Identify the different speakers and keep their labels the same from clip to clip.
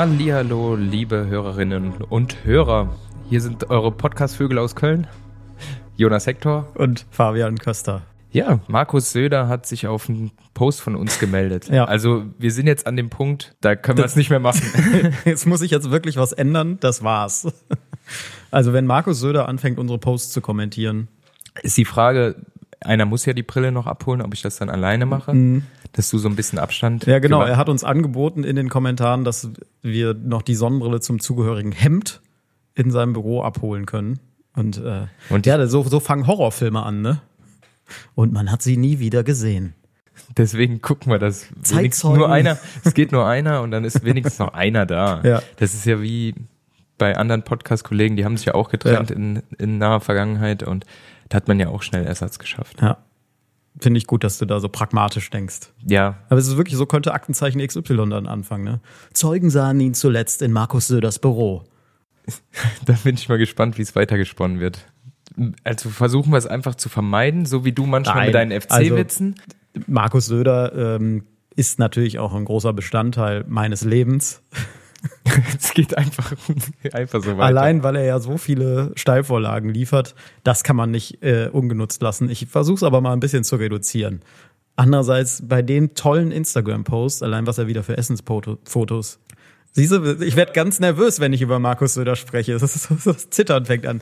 Speaker 1: Hallihallo, liebe Hörerinnen und Hörer. Hier sind eure Podcast-Vögel aus Köln. Jonas Hector.
Speaker 2: Und Fabian Köster.
Speaker 1: Ja, Markus Söder hat sich auf einen Post von uns gemeldet.
Speaker 2: Ja.
Speaker 1: Also wir sind jetzt an dem Punkt, da können wir es nicht mehr machen.
Speaker 2: Jetzt muss ich jetzt wirklich was ändern. Das war's. Also wenn Markus Söder anfängt, unsere Posts zu kommentieren.
Speaker 1: Ist die Frage, einer muss ja die Brille noch abholen, ob ich das dann alleine mache, dass du so ein bisschen Abstand.
Speaker 2: Ja, genau. Er hat uns angeboten in den Kommentaren, dass wir noch die Sonnenbrille zum zugehörigen Hemd in seinem Büro abholen können. Und, äh,
Speaker 1: Und-
Speaker 2: ja, so, so fangen Horrorfilme an, ne? Und man hat sie nie wieder gesehen.
Speaker 1: Deswegen gucken wir das.
Speaker 2: Zeitzeugen.
Speaker 1: nur einer. Es geht nur einer und dann ist wenigstens noch einer da.
Speaker 2: Ja.
Speaker 1: Das ist ja wie bei anderen Podcast-Kollegen, die haben sich ja auch getrennt
Speaker 2: Ja.
Speaker 1: in, in naher Vergangenheit und da hat man ja auch schnell Ersatz geschafft.
Speaker 2: Ja. Finde ich gut, dass du da so pragmatisch denkst.
Speaker 1: Ja,
Speaker 2: Aber es ist wirklich so, könnte Aktenzeichen XY dann anfangen, ne? Zeugen sahen ihn zuletzt in Markus Söders Büro.
Speaker 1: da bin ich mal gespannt, wie es weitergesponnen wird. Also versuchen wir es einfach zu vermeiden, so wie du manchmal
Speaker 2: Nein,
Speaker 1: mit deinen
Speaker 2: also-
Speaker 1: FC-Witzen.
Speaker 2: Markus Söder ähm, ist natürlich auch ein großer Bestandteil meines Lebens.
Speaker 1: es geht einfach, einfach so weiter.
Speaker 2: Allein, weil er ja so viele Steilvorlagen liefert, das kann man nicht äh, ungenutzt lassen. Ich versuche es aber mal ein bisschen zu reduzieren. Andererseits bei den tollen Instagram-Posts, allein was er wieder für Essensfotos. Siehst du, ich werde ganz nervös, wenn ich über Markus Söder spreche. Das, ist, das Zittern fängt an.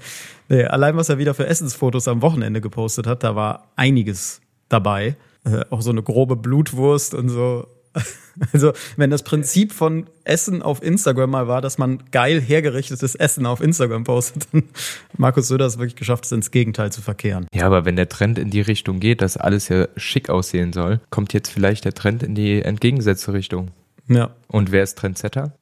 Speaker 2: Nee, allein was er wieder für Essensfotos am Wochenende gepostet hat, da war einiges dabei. Äh, auch so eine grobe Blutwurst und so. Also, wenn das Prinzip von Essen auf Instagram mal war, dass man geil hergerichtetes Essen auf Instagram postet, dann Markus Söder es wirklich geschafft, es ins Gegenteil zu verkehren.
Speaker 1: Ja, aber wenn der Trend in die Richtung geht, dass alles ja schick aussehen soll, kommt jetzt vielleicht der Trend in die entgegengesetzte Richtung.
Speaker 2: Ja.
Speaker 1: Und wer ist Trendsetter?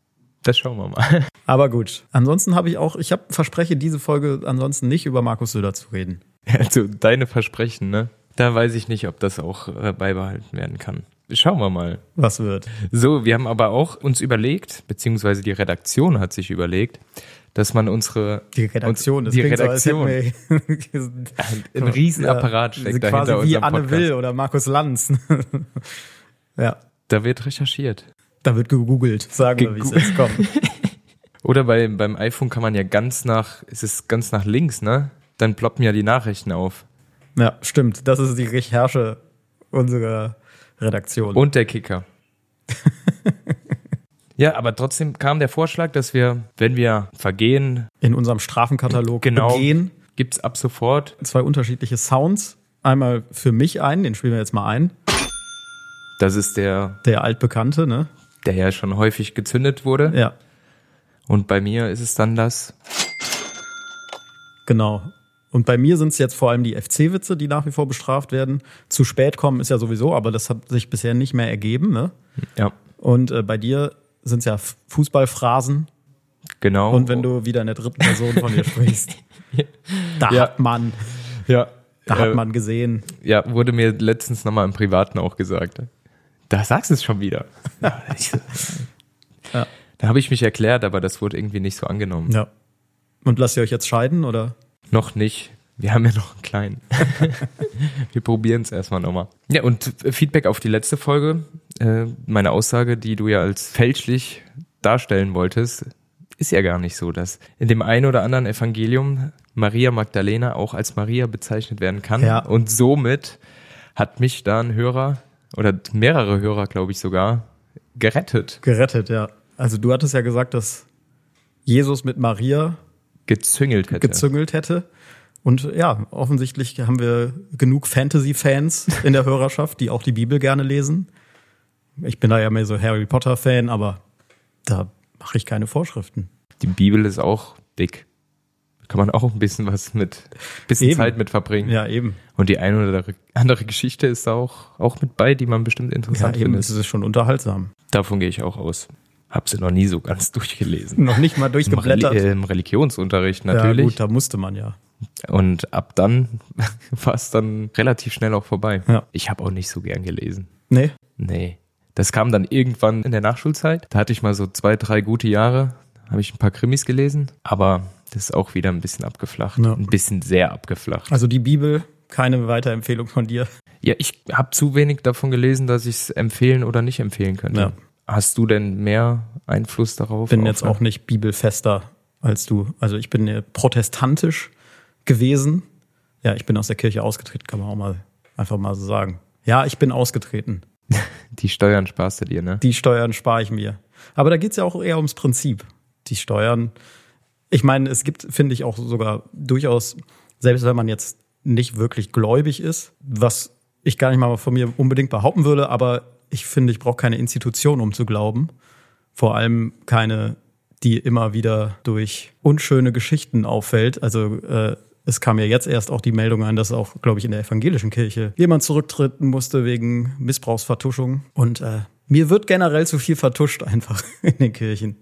Speaker 1: Das schauen wir mal.
Speaker 2: Aber gut. Ansonsten habe ich auch, ich habe verspreche, diese Folge ansonsten nicht über Markus Söder zu reden.
Speaker 1: Also deine Versprechen, ne? Da weiß ich nicht, ob das auch äh, beibehalten werden kann. Schauen wir mal.
Speaker 2: Was wird?
Speaker 1: So, wir haben aber auch uns überlegt, beziehungsweise die Redaktion hat sich überlegt, dass man unsere
Speaker 2: Die Redaktion,
Speaker 1: uns, die Redaktion,
Speaker 2: so,
Speaker 1: ein Riesenapparat
Speaker 2: ja,
Speaker 1: steckt
Speaker 2: quasi
Speaker 1: dahinter
Speaker 2: wie
Speaker 1: unserem
Speaker 2: Anne
Speaker 1: Podcast.
Speaker 2: Will oder Markus Lanz. ja,
Speaker 1: Da wird recherchiert.
Speaker 2: da wird gegoogelt, sagen wir, wie es jetzt kommt.
Speaker 1: Oder bei, beim iPhone kann man ja ganz nach, es ist ganz nach links, ne? Dann ploppen ja die Nachrichten auf.
Speaker 2: Ja, stimmt. Das ist die Recherche unserer Redaktion.
Speaker 1: Und der Kicker. ja, aber trotzdem kam der Vorschlag, dass wir, wenn wir vergehen,
Speaker 2: in unserem Strafenkatalog
Speaker 1: genau,
Speaker 2: begehen
Speaker 1: gibt's ab sofort,
Speaker 2: zwei unterschiedliche Sounds. Einmal für mich ein, den spielen wir jetzt mal ein.
Speaker 1: das ist der,
Speaker 2: Der altbekannte, ne?
Speaker 1: der ja schon häufig gezündet wurde.
Speaker 2: Ja,
Speaker 1: Und bei mir ist es dann das,
Speaker 2: genau. Und bei mir sind es jetzt vor allem die FC-Witze, die nach wie vor bestraft werden. Zu spät kommen ist ja sowieso, aber das hat sich bisher nicht mehr ergeben, ne?
Speaker 1: ja,
Speaker 2: Und äh, bei dir sind es ja Fußballphrasen.
Speaker 1: genau.
Speaker 2: Und wenn du wieder in der dritten Person von dir sprichst, da
Speaker 1: Ja.
Speaker 2: hat man,
Speaker 1: ja,
Speaker 2: da
Speaker 1: äh,
Speaker 2: hat man gesehen.
Speaker 1: Ja, wurde mir letztens nochmal im Privaten auch gesagt. Da sagst du es schon wieder. Ja. Da habe ich mich erklärt, aber das wurde irgendwie nicht so angenommen.
Speaker 2: Ja. Und lasst ihr euch jetzt scheiden oder?
Speaker 1: Noch nicht. Wir haben ja noch einen kleinen. Wir probieren es erstmal nochmal. Ja, und Feedback auf die letzte Folge. Äh, meine Aussage, die du ja als fälschlich darstellen wolltest, ist ja gar nicht so, dass in dem einen oder anderen Evangelium Maria Magdalena auch als Maria bezeichnet werden kann.
Speaker 2: Ja.
Speaker 1: Und somit hat mich da ein Hörer oder mehrere Hörer, glaube ich sogar, gerettet.
Speaker 2: Gerettet, ja. Also du hattest ja gesagt, dass Jesus mit Maria
Speaker 1: Gezüngelt hätte.
Speaker 2: gezüngelt hätte. Und ja, offensichtlich haben wir genug Fantasy-Fans in der Hörerschaft, die auch die Bibel gerne lesen. Ich bin da ja mehr so Harry Potter-Fan, aber da mache ich keine Vorschriften.
Speaker 1: Die Bibel ist auch dick. Kann man auch ein bisschen was mit, bisschen
Speaker 2: Eben.
Speaker 1: Zeit mit verbringen.
Speaker 2: Ja, eben.
Speaker 1: Und die eine oder andere Geschichte ist da auch, auch mit bei, die man bestimmt
Speaker 2: Ja,
Speaker 1: interessant
Speaker 2: eben,
Speaker 1: findet.
Speaker 2: es ist schon unterhaltsam.
Speaker 1: Davon gehe ich auch aus. Hab sie noch nie so ganz durchgelesen.
Speaker 2: Noch nicht mal
Speaker 1: Im, Reli
Speaker 2: durchgeblättert.
Speaker 1: Im Religionsunterricht
Speaker 2: Ja,
Speaker 1: natürlich.
Speaker 2: gut, da musste man ja.
Speaker 1: Und ab dann war es dann relativ schnell auch vorbei.
Speaker 2: Ja.
Speaker 1: Ich habe auch nicht so gern gelesen.
Speaker 2: Nee,
Speaker 1: Nee. Das kam dann irgendwann in der Nachschulzeit. Da hatte ich mal so zwei, drei gute Jahre, habe ich ein paar Krimis gelesen, aber das ist auch wieder ein bisschen abgeflacht.
Speaker 2: Ja.
Speaker 1: Ein bisschen sehr abgeflacht.
Speaker 2: also die Bibel, keine Weiterempfehlung von dir.
Speaker 1: Ja, ich habe zu wenig davon gelesen, dass ich es empfehlen oder nicht empfehlen könnte.
Speaker 2: Ja.
Speaker 1: Hast du denn mehr Einfluss darauf?
Speaker 2: bin jetzt auch nicht bibelfester als du. Also ich bin protestantisch gewesen. Ja, ich bin aus der Kirche ausgetreten, kann man auch mal einfach mal so sagen. Ja, ich bin ausgetreten.
Speaker 1: Die Steuern sparst du dir, ne?
Speaker 2: Die Steuern spare ich mir. Aber da geht's ja auch eher ums Prinzip. Die Steuern. Ich meine, es gibt, finde ich, auch sogar durchaus, selbst wenn man jetzt nicht wirklich gläubig ist, was ich gar nicht mal von mir unbedingt behaupten würde, aber ich finde, ich brauche keine Institution, um zu glauben. Vor allem keine, die immer wieder durch unschöne Geschichten auffällt. Also äh, es kam ja jetzt erst auch die Meldung ein, dass auch, glaube ich, in der evangelischen Kirche jemand zurücktreten musste wegen Missbrauchsvertuschung. Und äh, mir wird generell zu viel vertuscht einfach in den Kirchen.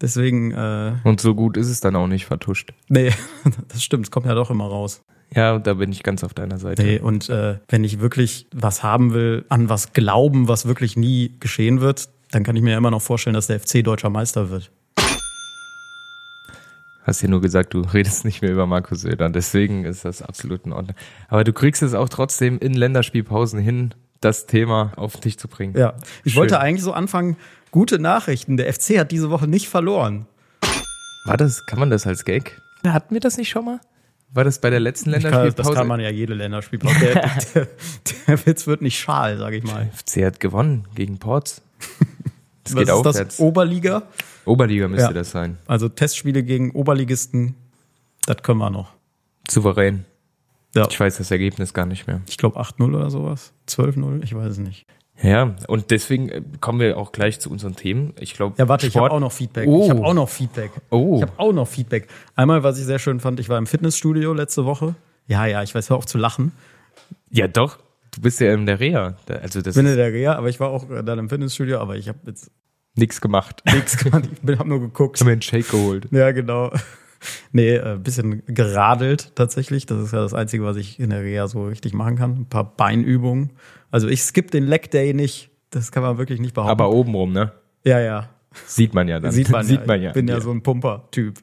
Speaker 2: Deswegen. Äh,
Speaker 1: Und so gut ist es dann auch nicht vertuscht.
Speaker 2: Nee, das stimmt. Es kommt ja doch immer raus.
Speaker 1: Ja, da bin ich ganz auf deiner Seite.
Speaker 2: Nee, und äh, wenn ich wirklich was haben will, an was glauben, was wirklich nie geschehen wird, dann kann ich mir immer noch vorstellen, dass der FC deutscher Meister wird.
Speaker 1: Hast ja nur gesagt, du redest nicht mehr über Markus Söder. Deswegen ist das absolut in Ordnung. Aber du kriegst es auch trotzdem in Länderspielpausen hin, das Thema auf dich zu bringen.
Speaker 2: Ja, ich
Speaker 1: Schön.
Speaker 2: wollte eigentlich so anfangen, gute Nachrichten. Der FC hat diese Woche nicht verloren.
Speaker 1: War das, kann man das als Gag? Hatten wir das nicht schon mal? War das bei der letzten
Speaker 2: Ich kann,
Speaker 1: Länderspielpause?
Speaker 2: das kann man ja jede Länderspielpause. Der, der, der Witz wird nicht schal, sage ich mal.
Speaker 1: FC hat gewonnen gegen Ports. Das
Speaker 2: Was
Speaker 1: geht
Speaker 2: ist
Speaker 1: aufwärts.
Speaker 2: das? Oberliga?
Speaker 1: Oberliga müsste
Speaker 2: Ja.
Speaker 1: das sein.
Speaker 2: Also Testspiele gegen Oberligisten, das können wir noch.
Speaker 1: Souverän.
Speaker 2: Ja.
Speaker 1: Ich weiß das Ergebnis gar nicht mehr.
Speaker 2: Ich glaube 8-0 oder sowas. 12-0, ich weiß es nicht.
Speaker 1: Ja, und deswegen äh, kommen wir auch gleich zu unseren Themen. Ich glaube,
Speaker 2: Ja, warte, ich
Speaker 1: Sport.
Speaker 2: habe auch noch Feedback.
Speaker 1: Oh.
Speaker 2: Ich habe auch noch Feedback.
Speaker 1: Oh.
Speaker 2: Ich habe auch noch Feedback. Einmal, was ich sehr schön fand, ich war im Fitnessstudio letzte Woche. Ja, ja, ich weiß, hör auf zu lachen.
Speaker 1: Ja, doch. Du bist ja in der Reha. Also das
Speaker 2: Ich bin in der Reha, aber ich war auch äh, dann im Fitnessstudio, aber ich habe jetzt
Speaker 1: nichts gemacht.
Speaker 2: nichts gemacht. Ich habe nur geguckt.
Speaker 1: Haben mir einen Shake geholt.
Speaker 2: Ja, genau. Nee, äh, bisschen geradelt tatsächlich. Das ist ja das Einzige, was ich in der Reha so richtig machen kann. Ein paar Beinübungen. Also ich skippe den Leg Day nicht. Das kann man wirklich nicht behaupten.
Speaker 1: Aber obenrum, ne?
Speaker 2: ja, ja.
Speaker 1: Sieht man ja dann.
Speaker 2: Sieht man,
Speaker 1: Sieht
Speaker 2: ja.
Speaker 1: man ja.
Speaker 2: Ich bin ja
Speaker 1: Ja.
Speaker 2: so ein Pumper-Typ.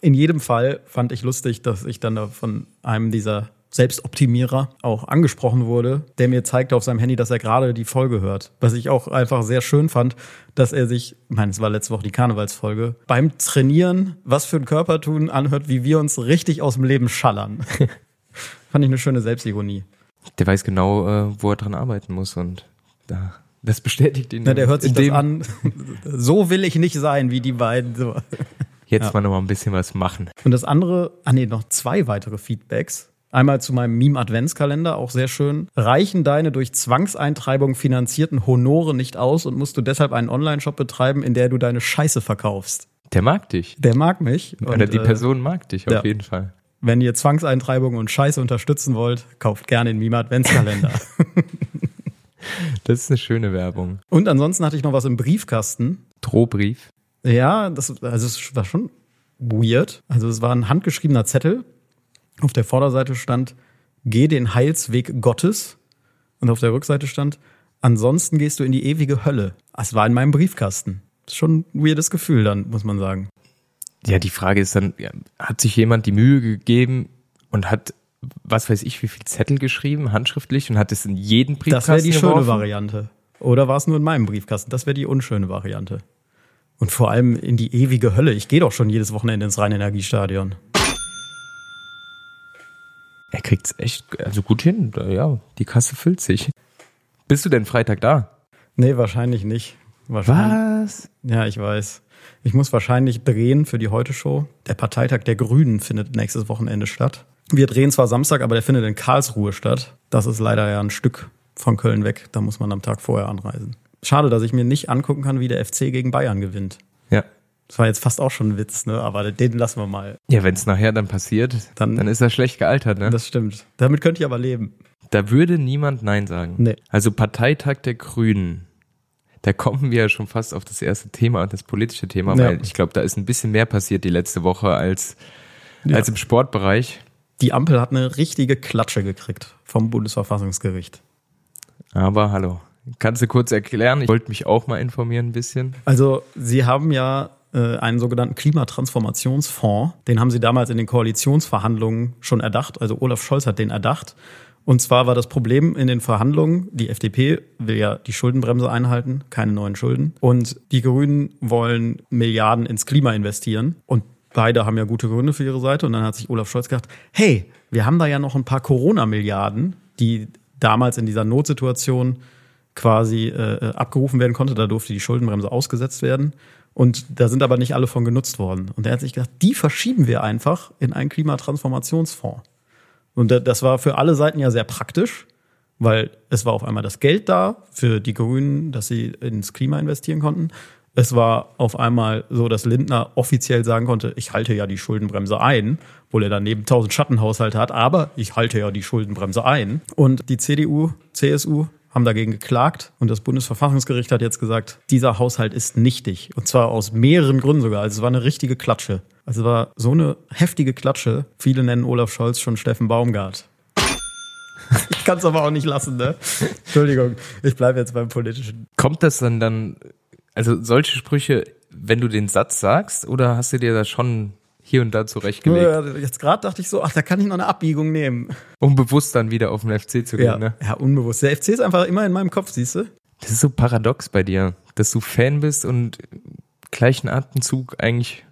Speaker 2: In jedem Fall fand ich lustig, dass ich dann da von einem dieser Selbstoptimierer auch angesprochen wurde, der mir zeigte auf seinem Handy, dass er gerade die Folge hört. Was ich auch einfach sehr schön fand, dass er sich, ich meine, es war letzte Woche die Karnevalsfolge, beim Trainieren, was für ein Körper tun, anhört, wie wir uns richtig aus dem Leben schallern. fand ich eine schöne Selbstironie.
Speaker 1: Der weiß genau, äh, wo er dran arbeiten muss und da, das bestätigt ihn.
Speaker 2: Na, der hört sich das an. so will ich nicht sein wie die beiden. So.
Speaker 1: Jetzt
Speaker 2: Ja.
Speaker 1: mal noch mal ein bisschen was machen.
Speaker 2: Und das andere, ah nee, noch zwei weitere Feedbacks. Einmal zu meinem Meme-Adventskalender, auch sehr schön. Reichen deine durch Zwangseintreibung finanzierten Honore nicht aus und musst du deshalb einen Online-Shop betreiben, in der du deine Scheiße verkaufst?
Speaker 1: Der mag dich.
Speaker 2: Der mag mich.
Speaker 1: Oder
Speaker 2: Und,
Speaker 1: die
Speaker 2: äh,
Speaker 1: Person mag dich auf
Speaker 2: ja.
Speaker 1: jeden Fall.
Speaker 2: wenn ihr Zwangseintreibung und Scheiße unterstützen wollt, kauft gerne den Meme-Adventskalender.
Speaker 1: Das ist eine schöne Werbung.
Speaker 2: und ansonsten hatte ich noch was im Briefkasten.
Speaker 1: Drohbrief.
Speaker 2: Ja, das also es war schon weird. Also es war ein handgeschriebener Zettel. Auf der Vorderseite stand, geh den Heilsweg Gottes. Und auf der Rückseite stand, ansonsten gehst du in die ewige Hölle. Es war in meinem Briefkasten. Das ist schon ein weirdes Gefühl dann, muss man sagen.
Speaker 1: Ja, die Frage ist dann, hat sich jemand die Mühe gegeben und hat, was weiß ich, wie viel Zettel geschrieben, handschriftlich und hat es in jeden
Speaker 2: Das
Speaker 1: Briefkasten
Speaker 2: wäre die schöne
Speaker 1: geworfen?
Speaker 2: Variante. Oder war es nur in meinem Briefkasten? Das wäre die unschöne Variante. Und vor allem in die ewige Hölle. Ich gehe doch schon jedes Wochenende ins Rheinenergiestadion.
Speaker 1: Er kriegt's echt, also gut hin. Ja, die Kasse füllt sich. Bist du denn Freitag da?
Speaker 2: Nee, wahrscheinlich nicht. Wahrscheinlich.
Speaker 1: Was?
Speaker 2: Ja, ich weiß. Ich muss wahrscheinlich drehen für die Heute-Show. Der Parteitag der Grünen findet nächstes Wochenende statt. Wir drehen zwar Samstag, aber der findet in Karlsruhe statt. Das ist leider ja ein Stück von Köln weg. Da muss man am Tag vorher anreisen. Schade, dass ich mir nicht angucken kann, wie der FC gegen Bayern gewinnt. Das war jetzt fast auch schon ein Witz, ne? Aber den lassen wir mal.
Speaker 1: Ja, wenn es nachher dann passiert,
Speaker 2: Dann-
Speaker 1: dann, ist er schlecht gealtert, ne?
Speaker 2: Das stimmt. Damit könnte ich aber leben.
Speaker 1: Da würde niemand Nein sagen.
Speaker 2: Nee.
Speaker 1: Also Parteitag der Grünen. Da kommen wir ja schon fast auf das erste Thema, das politische Thema,
Speaker 2: Ja.
Speaker 1: weil ich glaube, da ist ein bisschen mehr passiert die letzte Woche als,
Speaker 2: Ja.
Speaker 1: als im Sportbereich.
Speaker 2: Die Ampel hat eine richtige Klatsche gekriegt vom Bundesverfassungsgericht.
Speaker 1: Aber hallo. Kannst du kurz erklären? Ich wollte mich auch mal informieren ein bisschen.
Speaker 2: Also, Sie haben ja einen sogenannten Klimatransformationsfonds. Den haben Sie damals in den Koalitionsverhandlungen schon erdacht. Also Olaf Scholz hat den erdacht. Und zwar war das Problem in den Verhandlungen, die FDP will ja die Schuldenbremse einhalten, keine neuen Schulden. Und die Grünen wollen Milliarden ins Klima investieren. Und beide haben ja gute Gründe für ihre Seite. Und dann hat sich Olaf Scholz gedacht, hey, wir haben da ja noch ein paar Corona-Milliarden, die damals in dieser Notsituation quasi äh, abgerufen werden konnte. Da durfte die Schuldenbremse ausgesetzt werden. Und da sind aber nicht alle von genutzt worden. Und er hat sich gedacht, die verschieben wir einfach in einen Klimatransformationsfonds. Und das war für alle Seiten ja sehr praktisch, weil es war auf einmal das Geld da für die Grünen, dass sie ins Klima investieren konnten. Es war auf einmal so, dass Lindner offiziell sagen konnte, ich halte ja die Schuldenbremse ein, obwohl er daneben tausend Schattenhaushalte hat, aber ich halte ja die Schuldenbremse ein. Und die CDU, CSU haben dagegen geklagt und das Bundesverfassungsgericht hat jetzt gesagt, dieser Haushalt ist nichtig. Und zwar aus mehreren Gründen sogar. Also es war eine richtige Klatsche. Also es war so eine heftige Klatsche. Viele nennen Olaf Scholz schon Steffen Baumgart. Ich kann es aber auch nicht lassen, ne? Entschuldigung, ich bleibe jetzt beim politischen.
Speaker 1: Kommt das dann dann, also solche Sprüche, wenn du den Satz sagst, oder hast du dir da schon hier und da zurechtgelegt.
Speaker 2: Jetzt gerade dachte ich so, ach, da kann ich noch eine Abbiegung nehmen.
Speaker 1: Um bewusst dann wieder auf den FC zu gehen,
Speaker 2: ja,
Speaker 1: ne?
Speaker 2: Ja, unbewusst. Der FC ist einfach immer in meinem Kopf, siehst du?
Speaker 1: Das ist so paradox bei dir, dass du Fan bist und gleichen Atemzug eigentlich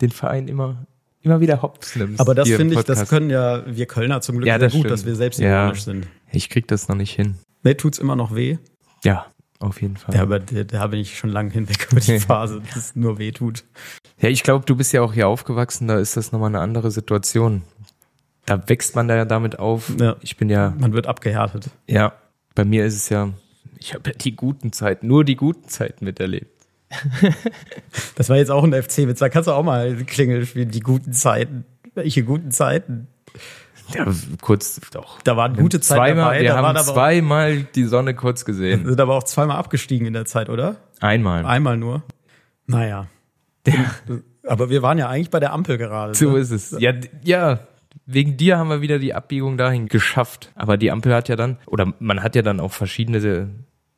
Speaker 1: den Verein immer immer wieder hops nimmst.
Speaker 2: Aber das finde ich, das können ja wir Kölner zum Glück
Speaker 1: ja, das
Speaker 2: gut,
Speaker 1: stimmt.
Speaker 2: dass wir selbst
Speaker 1: ja,
Speaker 2: sind.
Speaker 1: Ich krieg das noch nicht hin.
Speaker 2: Nee, tut's immer noch weh?
Speaker 1: Ja, auf jeden Fall.
Speaker 2: Ja, aber da, da bin ich schon lange hinweg über die Phase, dass es nur weh tut.
Speaker 1: Ja, ich glaube, du bist ja auch hier aufgewachsen, da ist das nochmal eine andere Situation. Da wächst man da ja damit auf.
Speaker 2: Ja.
Speaker 1: Ich bin ja.
Speaker 2: Man wird abgehärtet.
Speaker 1: Ja, bei mir ist es ja, ich habe ja die guten Zeiten, nur die guten Zeiten miterlebt.
Speaker 2: das war jetzt auch ein FC-Witz. Da kannst du auch mal Klingel spielen, die guten Zeiten. Welche guten Zeiten?
Speaker 1: Ja, kurz doch.
Speaker 2: Da waren gute Zeiten
Speaker 1: zweimal,
Speaker 2: dabei.
Speaker 1: Wir
Speaker 2: da
Speaker 1: haben zweimal die Sonne kurz gesehen.
Speaker 2: Sind aber auch zweimal abgestiegen in der Zeit, oder?
Speaker 1: Einmal.
Speaker 2: Einmal nur. Naja. Ja. Aber wir waren ja eigentlich bei der Ampel gerade.
Speaker 1: So ne? ist es. Ja, ja. Wegen dir haben wir wieder die Abbiegung dahin geschafft. Aber die Ampel hat ja dann, oder man hat ja dann auch verschiedene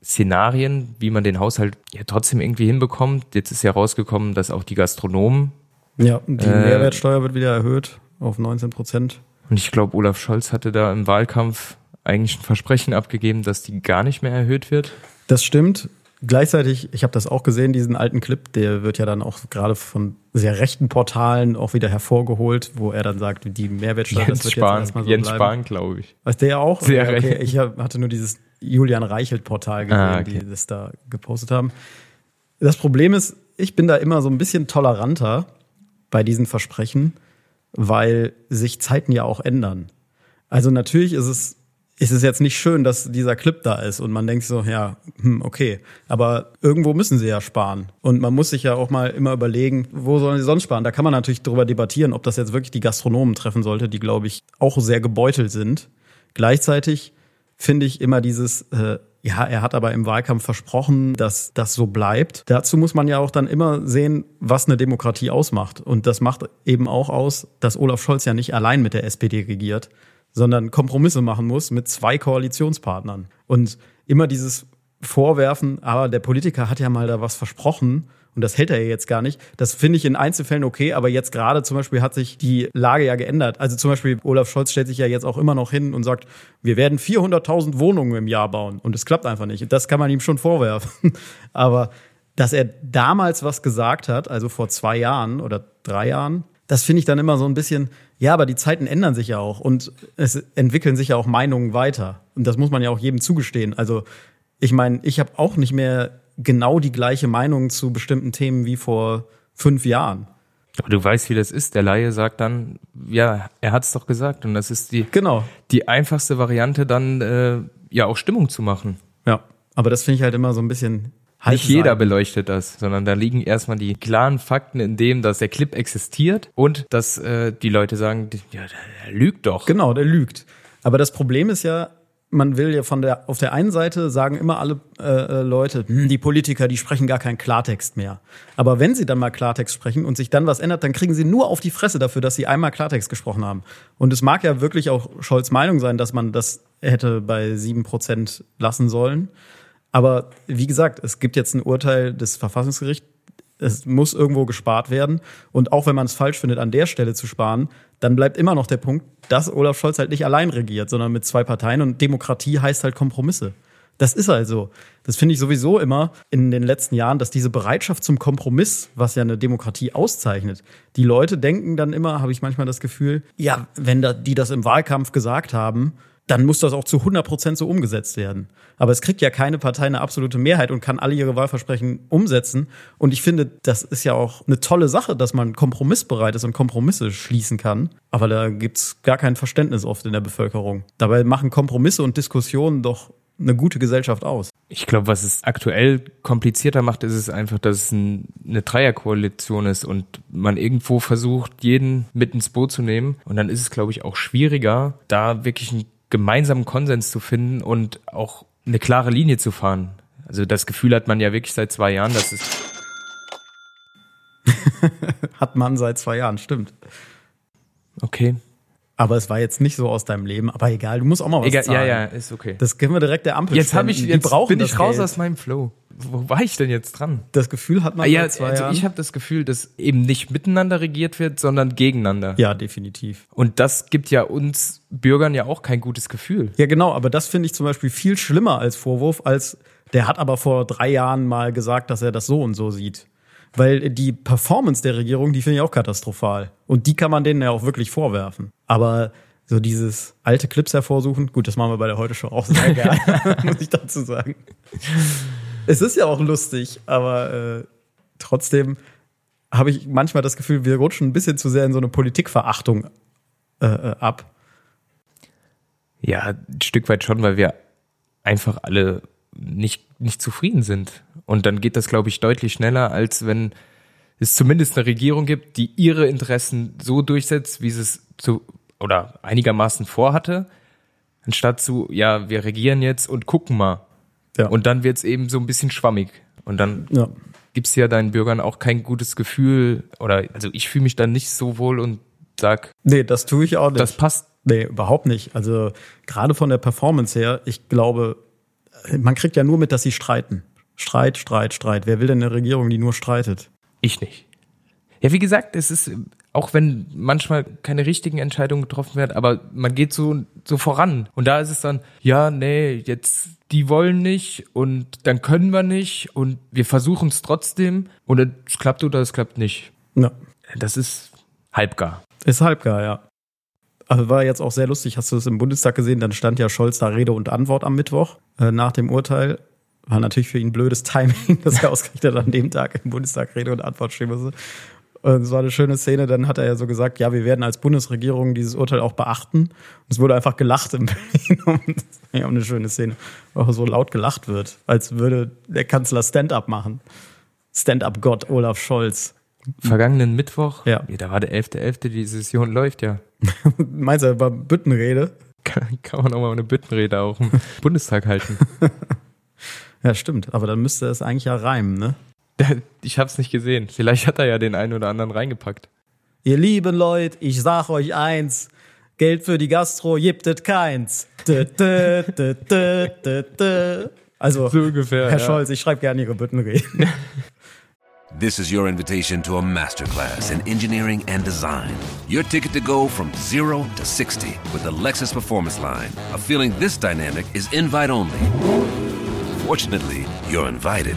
Speaker 1: Szenarien, wie man den Haushalt ja trotzdem irgendwie hinbekommt. Jetzt ist ja rausgekommen, dass auch die Gastronomen.
Speaker 2: Ja, die äh, Mehrwertsteuer wird wieder erhöht auf 19 Prozent.
Speaker 1: Und ich glaube, Olaf Scholz hatte da im Wahlkampf eigentlich ein Versprechen abgegeben, dass die gar nicht mehr erhöht wird.
Speaker 2: Das stimmt. Gleichzeitig, ich habe das auch gesehen, diesen alten Clip, der wird ja dann auch gerade von sehr rechten Portalen auch wieder hervorgeholt, wo er dann sagt, die Mehrwertsteuer,
Speaker 1: Jens
Speaker 2: das wird
Speaker 1: Spahn,
Speaker 2: jetzt erstmal so
Speaker 1: Jens
Speaker 2: bleiben.
Speaker 1: Spahn, glaube ich.
Speaker 2: Weißt der auch?
Speaker 1: Sehr
Speaker 2: okay,
Speaker 1: recht.
Speaker 2: Ich hatte nur dieses Julian Reichelt-Portal gesehen,
Speaker 1: Ah, okay.
Speaker 2: die das da gepostet haben. Das Problem ist, ich bin da immer so ein bisschen toleranter bei diesen Versprechen, weil sich Zeiten ja auch ändern. Also natürlich ist es, ist es jetzt nicht schön, dass dieser Clip da ist und man denkt so, ja, hm, okay. Aber irgendwo müssen sie ja sparen. Und man muss sich ja auch mal immer überlegen, wo sollen sie sonst sparen? Da kann man natürlich darüber debattieren, ob das jetzt wirklich die Gastronomen treffen sollte, die, glaube ich, auch sehr gebeutelt sind. Gleichzeitig finde ich immer dieses, äh, ja, er hat aber im Wahlkampf versprochen, dass das so bleibt. Dazu muss man ja auch dann immer sehen, was eine Demokratie ausmacht. Und das macht eben auch aus, dass Olaf Scholz ja nicht allein mit der SPD regiert, sondern Kompromisse machen muss mit zwei Koalitionspartnern. Und immer dieses Vorwerfen, aber der Politiker hat ja mal da was versprochen und das hält er ja jetzt gar nicht. Das finde ich in Einzelfällen okay, aber jetzt gerade zum Beispiel hat sich die Lage ja geändert. Also zum Beispiel Olaf Scholz stellt sich ja jetzt auch immer noch hin und sagt, wir werden 400.000 Wohnungen im Jahr bauen und es klappt einfach nicht. Das kann man ihm schon vorwerfen. aber dass er damals was gesagt hat, also vor zwei Jahren oder drei Jahren, das finde ich dann immer so ein bisschen, ja, aber die Zeiten ändern sich ja auch und es entwickeln sich ja auch Meinungen weiter. Und das muss man ja auch jedem zugestehen. Also ich meine, ich habe auch nicht mehr genau die gleiche Meinung zu bestimmten Themen wie vor fünf Jahren.
Speaker 1: Aber du weißt, wie das ist. Der Laie sagt dann, ja, er hat es doch gesagt. Und das ist die,
Speaker 2: Genau.
Speaker 1: die einfachste Variante, dann äh, ja auch Stimmung zu machen.
Speaker 2: Ja. Aber das finde ich halt immer so ein bisschen.
Speaker 1: Nicht jeder beleuchtet das, sondern da liegen erstmal die klaren Fakten in dem, dass der Clip existiert und dass äh, die Leute sagen, ja, der, der lügt doch.
Speaker 2: Genau, der lügt. Aber das Problem ist ja, man will ja von der auf der einen Seite sagen immer alle äh, Leute, hm, die Politiker, die sprechen gar keinen Klartext mehr. Aber wenn sie dann mal Klartext sprechen und sich dann was ändert, dann kriegen sie nur auf die Fresse dafür, dass sie einmal Klartext gesprochen haben. Und es mag ja wirklich auch Scholz Meinung sein, dass man das hätte bei sieben Prozent lassen sollen. Aber wie gesagt, es gibt jetzt ein Urteil des Verfassungsgerichts, es muss irgendwo gespart werden. Und auch wenn man es falsch findet, an der Stelle zu sparen, dann bleibt immer noch der Punkt, dass Olaf Scholz halt nicht allein regiert, sondern mit zwei Parteien. Und Demokratie heißt halt Kompromisse. Das ist also. Das finde ich sowieso immer in den letzten Jahren, dass diese Bereitschaft zum Kompromiss, was ja eine Demokratie auszeichnet, die Leute denken dann immer, habe ich manchmal das Gefühl, ja, wenn da, die das im Wahlkampf gesagt haben, dann muss das auch zu 100 Prozent so umgesetzt werden. Aber es kriegt ja keine Partei eine absolute Mehrheit und kann alle ihre Wahlversprechen umsetzen. Und ich finde, das ist ja auch eine tolle Sache, dass man kompromissbereit ist und Kompromisse schließen kann. Aber da gibt's gar kein Verständnis oft in der Bevölkerung. Dabei machen Kompromisse und Diskussionen doch eine gute Gesellschaft aus.
Speaker 1: Ich glaube, was es aktuell komplizierter macht, ist es einfach, dass es ein, eine Dreierkoalition ist und man irgendwo versucht, jeden mit ins Boot zu nehmen. Und dann ist es, glaube ich, auch schwieriger, da wirklich einen gemeinsamen Konsens zu finden und auch eine klare Linie zu fahren. Also das Gefühl hat man ja wirklich seit zwei Jahren, dass es.
Speaker 2: hat man seit zwei Jahren, stimmt.
Speaker 1: Okay.
Speaker 2: Aber es war jetzt nicht so aus deinem Leben. Aber egal, du musst auch mal was
Speaker 1: Egal,
Speaker 2: zahlen.
Speaker 1: ja, ja, ist okay.
Speaker 2: Das können wir direkt der Ampel
Speaker 1: Jetzt habe ich, jetzt bin ich raus
Speaker 2: Geld.
Speaker 1: aus meinem Flow. Wo war ich denn jetzt dran?
Speaker 2: Das Gefühl hat man
Speaker 1: Ah, ja,
Speaker 2: zwei
Speaker 1: also
Speaker 2: Jahren.
Speaker 1: ich habe das Gefühl, dass eben nicht miteinander regiert wird, sondern gegeneinander.
Speaker 2: ja, definitiv.
Speaker 1: Und das gibt ja uns Bürgern ja auch kein gutes Gefühl.
Speaker 2: Ja, genau, aber das finde ich zum Beispiel viel schlimmer als Vorwurf, als der hat aber vor drei Jahren mal gesagt, dass er das so und so sieht. Weil die Performance der Regierung, die finde ich auch katastrophal. Und die kann man denen ja auch wirklich vorwerfen. Aber so dieses alte Clips hervorsuchen, gut, das machen wir bei der Heute Show auch sehr gerne, muss ich dazu sagen. Es ist ja auch lustig, aber äh, trotzdem habe ich manchmal das Gefühl, wir rutschen ein bisschen zu sehr in so eine Politikverachtung äh, äh, ab.
Speaker 1: Ja, ein Stück weit schon, weil wir einfach alle nicht, nicht zufrieden sind. Und dann geht das, glaube ich, deutlich schneller, als wenn es zumindest eine Regierung gibt, die ihre Interessen so durchsetzt, wie sie es zu oder einigermaßen vorhatte, anstatt zu, ja, wir regieren jetzt und gucken mal.
Speaker 2: Ja.
Speaker 1: Und dann wird es eben so ein bisschen schwammig. Und dann
Speaker 2: Ja.
Speaker 1: gibt's ja deinen Bürgern auch kein gutes Gefühl oder also ich fühle mich dann nicht so wohl und sag,
Speaker 2: Nee, das tue ich auch nicht.
Speaker 1: das passt.
Speaker 2: Nee, überhaupt nicht. Also gerade von der Performance her, ich glaube, man kriegt ja nur mit, dass sie streiten. Streit, Streit, Streit. Wer will denn eine Regierung, die nur streitet?
Speaker 1: Ich nicht. Ja, wie gesagt, es ist, auch wenn manchmal keine richtigen Entscheidungen getroffen werden, aber man geht so, so voran. Und da ist es dann, ja, nee, jetzt, die wollen nicht und dann können wir nicht und wir versuchen es trotzdem und es klappt oder es klappt nicht.
Speaker 2: Ja.
Speaker 1: Das ist halbgar.
Speaker 2: Ist halbgar, ja. Aber war jetzt auch sehr lustig. Hast du es im Bundestag gesehen? Dann stand ja Scholz da Rede und Antwort am Mittwoch äh, nach dem Urteil. War natürlich für ihn blödes Timing, dass er ausgerechnet an dem Tag im Bundestag Rede und Antwort stehen musste. Und es war eine schöne Szene. Dann hat er ja so gesagt, ja, wir werden als Bundesregierung dieses Urteil auch beachten. Und es wurde einfach gelacht in Berlin. Und das ist ja auch eine schöne Szene, wo auch so laut gelacht wird, als würde der Kanzler Stand-up machen. Stand-up-Gott Olaf Scholz.
Speaker 1: Vergangenen Mittwoch,
Speaker 2: Ja.
Speaker 1: da war der 11.11., die Session läuft ja.
Speaker 2: Meinst du, war Büttenrede?
Speaker 1: Kann, kann man auch mal eine Büttenrede auch im Bundestag halten.
Speaker 2: Ja, stimmt. Aber dann müsste es eigentlich ja reimen, ne?
Speaker 1: Ich hab's nicht gesehen. Vielleicht hat er ja den einen oder anderen reingepackt.
Speaker 2: Ihr lieben Leute, ich sag euch eins. Geld für die Gastro gibt es keins. Dö, dö, dö, dö, dö, dö. Also,
Speaker 1: So ungefähr,
Speaker 2: Herr
Speaker 1: ja.
Speaker 2: Scholz, ich schreibe gerne Ihre Büttenreden.
Speaker 3: This is your invitation to a masterclass in engineering and design. Your ticket to go from zero to 60 with the Lexus Performance Line. A feeling this dynamic is invite only. Fortunately, you're invited.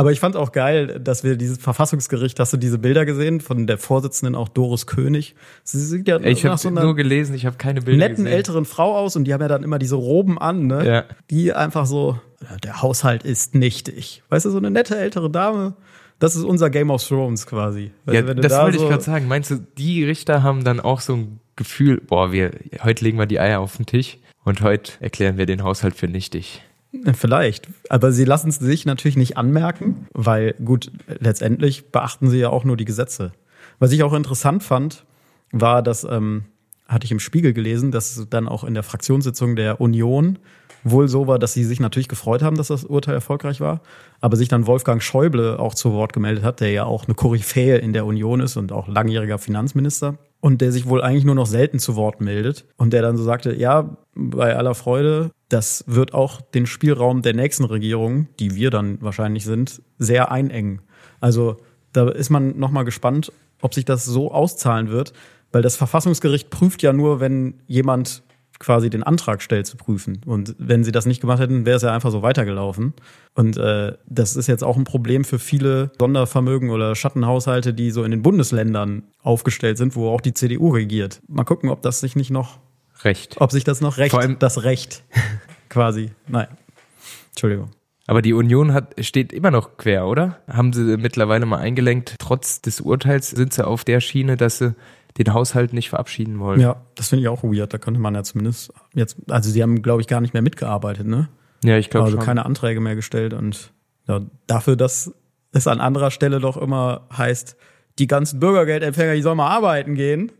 Speaker 2: Aber ich fand auch geil, dass wir dieses Verfassungsgericht, hast du diese Bilder gesehen von der Vorsitzenden, auch Doris König? Sie sieht ja
Speaker 1: Ich habe
Speaker 2: so
Speaker 1: nur gelesen, ich habe keine Bilder
Speaker 2: netten
Speaker 1: gesehen.
Speaker 2: älteren Frau aus und die haben ja dann immer diese Roben an, ne?
Speaker 1: Ja.
Speaker 2: Die einfach so, der Haushalt ist nichtig. Weißt du, so eine nette ältere Dame. Das ist unser Game of Thrones quasi.
Speaker 1: Ja, das
Speaker 2: da
Speaker 1: wollte ich
Speaker 2: so-
Speaker 1: gerade sagen. Meinst du, die Richter haben dann auch so ein Gefühl, boah, wir heute legen wir die Eier auf den Tisch und heute erklären wir den Haushalt für nichtig.
Speaker 2: Vielleicht. Aber sie lassen es sich natürlich nicht anmerken, weil gut, letztendlich beachten sie ja auch nur die Gesetze. Was ich auch interessant fand, war, dass, ähm, hatte ich im Spiegel gelesen, dass dann auch in der Fraktionssitzung der Union wohl so war, dass sie sich natürlich gefreut haben, dass das Urteil erfolgreich war, aber sich dann Wolfgang Schäuble auch zu Wort gemeldet hat, der ja auch eine Koryphäe in der Union ist und auch langjähriger Finanzminister und der sich wohl eigentlich nur noch selten zu Wort meldet und der dann so sagte, ja, bei aller Freude, das wird auch den Spielraum der nächsten Regierung, die wir dann wahrscheinlich sind, sehr einengen. Also da ist man nochmal gespannt, ob sich das so auszahlen wird, weil das Verfassungsgericht prüft ja nur, wenn jemand quasi den Antrag stellt zu prüfen. Und wenn sie das nicht gemacht hätten, wäre es ja einfach so weitergelaufen. Und äh, das ist jetzt auch ein Problem für viele Sondervermögen oder Schattenhaushalte, die so in den Bundesländern aufgestellt sind, wo auch die CDU regiert. Mal gucken, ob das sich nicht noch
Speaker 1: Recht.
Speaker 2: ob sich das noch recht,
Speaker 1: Vor allem-
Speaker 2: das Recht quasi. Nein. Entschuldigung.
Speaker 1: Aber die Union hat, steht immer noch quer, oder? Haben sie mittlerweile mal eingelenkt. Trotz des Urteils sind sie auf der Schiene, dass sie den Haushalt nicht verabschieden wollen.
Speaker 2: Ja, das finde ich auch weird. Da könnte man ja zumindest jetzt, also sie haben, glaube ich, gar nicht mehr mitgearbeitet, ne?
Speaker 1: Ja, ich glaube
Speaker 2: Also
Speaker 1: schon.
Speaker 2: keine Anträge mehr gestellt und ja, dafür, dass es an anderer Stelle doch immer heißt, die ganzen Bürgergeldempfänger, die sollen mal arbeiten gehen,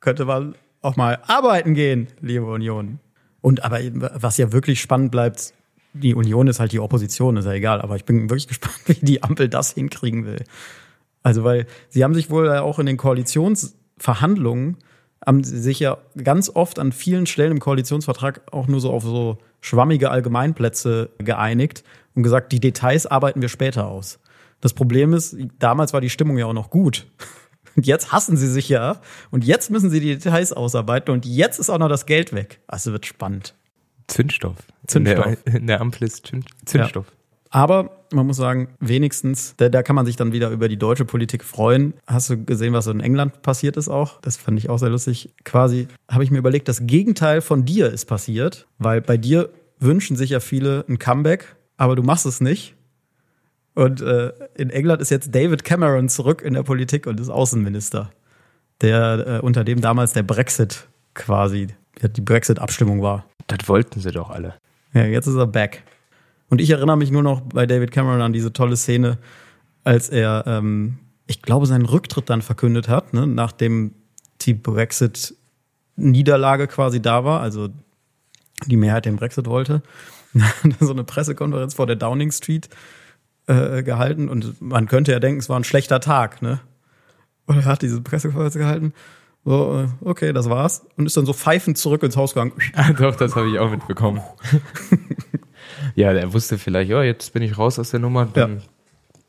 Speaker 2: könnte man auch mal arbeiten gehen, liebe Union. Und aber was ja wirklich spannend bleibt, die Union ist halt die Opposition, ist ja egal, aber ich bin wirklich gespannt, wie die Ampel das hinkriegen will. Also, weil sie haben sich wohl auch in den Koalitionsverhandlungen, haben sich ja ganz oft an vielen Stellen im Koalitionsvertrag auch nur so auf so schwammige Allgemeinplätze geeinigt und gesagt, die Details arbeiten wir später aus. Das Problem ist, damals war die Stimmung ja auch noch gut. Und jetzt hassen sie sich ja. Und jetzt müssen sie die Details ausarbeiten. Und jetzt ist auch noch das Geld weg. Also wird spannend.
Speaker 1: Zündstoff.
Speaker 2: Zündstoff.
Speaker 1: In der, in der Ampel ist Zünd, Zündstoff.
Speaker 2: Aber man muss sagen, wenigstens, da, da kann man sich dann wieder über die deutsche Politik freuen. Hast du gesehen, was in England passiert ist auch? Das fand ich auch sehr lustig. Quasi habe ich mir überlegt, das Gegenteil von dir ist passiert, weil bei dir wünschen sich ja viele ein Comeback, aber du machst es nicht. Und äh, in England ist jetzt David Cameron zurück in der Politik und ist Außenminister, der äh, unter dem damals der Brexit quasi, die Brexit-Abstimmung war.
Speaker 1: Das wollten sie doch alle.
Speaker 2: Ja, jetzt ist er back. Und ich erinnere mich nur noch bei David Cameron an diese tolle Szene, als er, ähm, ich glaube, seinen Rücktritt dann verkündet hat, ne, nachdem die Brexit-Niederlage quasi da war, also die Mehrheit den Brexit wollte. so eine Pressekonferenz vor der Downing Street äh, gehalten und man könnte ja denken, es war ein schlechter Tag, ne? Und er hat diese Pressekonferenz gehalten. So, äh, okay, das war's. Und ist dann so pfeifend zurück ins Haus gegangen.
Speaker 1: Ah, doch, das habe ich auch mitbekommen. ja, der wusste vielleicht, ja, jetzt bin ich raus aus der Nummer, dann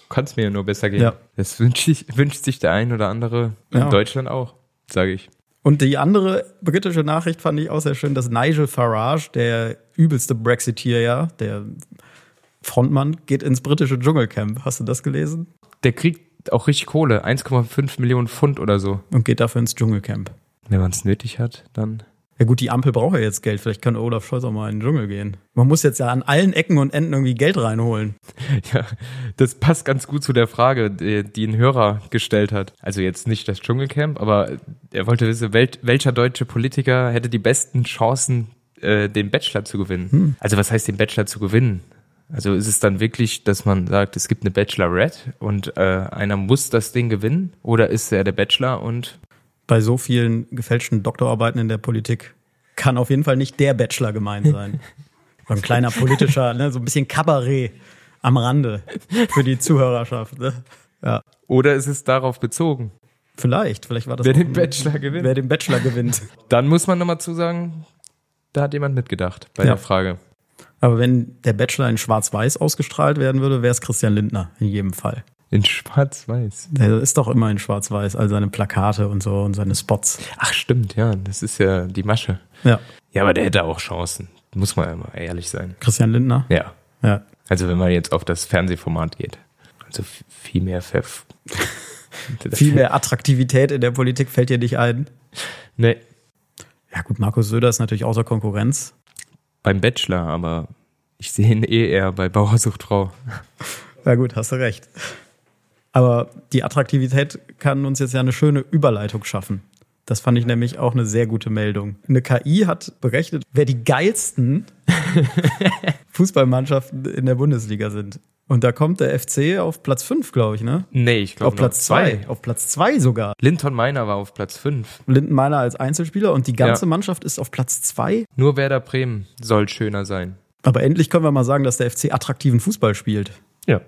Speaker 1: kann es mir ja nur besser gehen.
Speaker 2: Ja.
Speaker 1: Das wünscht sich, wünscht sich der ein oder andere
Speaker 2: Ja.
Speaker 1: in Deutschland auch, sage ich.
Speaker 2: Und die andere britische Nachricht fand ich auch sehr schön, dass Nigel Farage, der übelste Brexiteer, ja, der Frontmann, geht ins britische Dschungelcamp. Hast du das gelesen?
Speaker 1: Der kriegt auch richtig Kohle, 1,5 Millionen Pfund oder so.
Speaker 2: Und geht dafür ins Dschungelcamp.
Speaker 1: Wenn man es nötig hat, dann.
Speaker 2: Ja gut, die Ampel braucht ja jetzt Geld. Vielleicht kann Olaf Scholz auch mal in den Dschungel gehen. Man muss jetzt ja an allen Ecken und Enden irgendwie Geld reinholen.
Speaker 1: Ja, das passt ganz gut zu der Frage, die, ein Hörer gestellt hat. Also jetzt nicht das Dschungelcamp, aber er wollte wissen, wel, welcher deutsche Politiker hätte die besten Chancen, äh, den Bachelor zu gewinnen. Also was heißt den Bachelor zu gewinnen? Also ist es dann wirklich, dass man sagt, es gibt eine Bachelorette und äh, einer muss das Ding gewinnen? Oder ist er der Bachelor und
Speaker 2: Bei so vielen gefälschten Doktorarbeiten in der Politik kann auf jeden Fall nicht der Bachelor gemeint sein. So ein kleiner politischer, ne, so ein bisschen Kabarett am Rande für die Zuhörerschaft. Ne? Ja,
Speaker 1: oder ist es darauf bezogen,
Speaker 2: vielleicht. Vielleicht war das
Speaker 1: wer den
Speaker 2: ein-
Speaker 1: Bachelor gewinnt?
Speaker 2: Wer den Bachelor gewinnt.
Speaker 1: Dann muss man nochmal zu sagen, da hat jemand mitgedacht bei
Speaker 2: Ja.
Speaker 1: der Frage.
Speaker 2: Aber wenn der Bachelor in Schwarz-Weiß ausgestrahlt werden würde, wäre es Christian Lindner in jedem Fall.
Speaker 1: In Schwarz-Weiß.
Speaker 2: Der ist doch immer in Schwarz-Weiß, all seine Plakate und so und seine Spots.
Speaker 1: Ach stimmt, ja, das ist ja die Masche.
Speaker 2: Ja,
Speaker 1: Ja, aber der hätte auch Chancen. Muss man ja mal ehrlich sein.
Speaker 2: Christian Lindner.
Speaker 1: Ja.
Speaker 2: Ja.
Speaker 1: Also wenn man jetzt auf das Fernsehformat geht. Also viel mehr Pfeff.
Speaker 2: Viel mehr Attraktivität in der Politik fällt dir nicht ein.
Speaker 1: Nee,
Speaker 2: Ja gut, Markus Söder ist natürlich außer Konkurrenz.
Speaker 1: beim Bachelor, aber ich sehe ihn eh eher bei Bauersucht Frau.
Speaker 2: Ja gut, hast du recht. Aber die Attraktivität kann uns jetzt ja eine schöne Überleitung schaffen. Das fand ich nämlich auch eine sehr gute Meldung. Eine KI hat berechnet, wer die geilsten Fußballmannschaften in der Bundesliga sind. Und da kommt der FC auf Platz 5, glaube ich, ne?
Speaker 1: Nee, ich glaube
Speaker 2: Auf Platz 2. Auf Platz 2 sogar.
Speaker 1: Linton Meiner war auf Platz 5.
Speaker 2: Lindenmeiner als Einzelspieler und die ganze
Speaker 1: Ja.
Speaker 2: Mannschaft ist auf Platz 2.
Speaker 1: Nur Werder Bremen soll schöner sein.
Speaker 2: Aber endlich können wir mal sagen, dass der FC attraktiven Fußball spielt.
Speaker 1: Ja.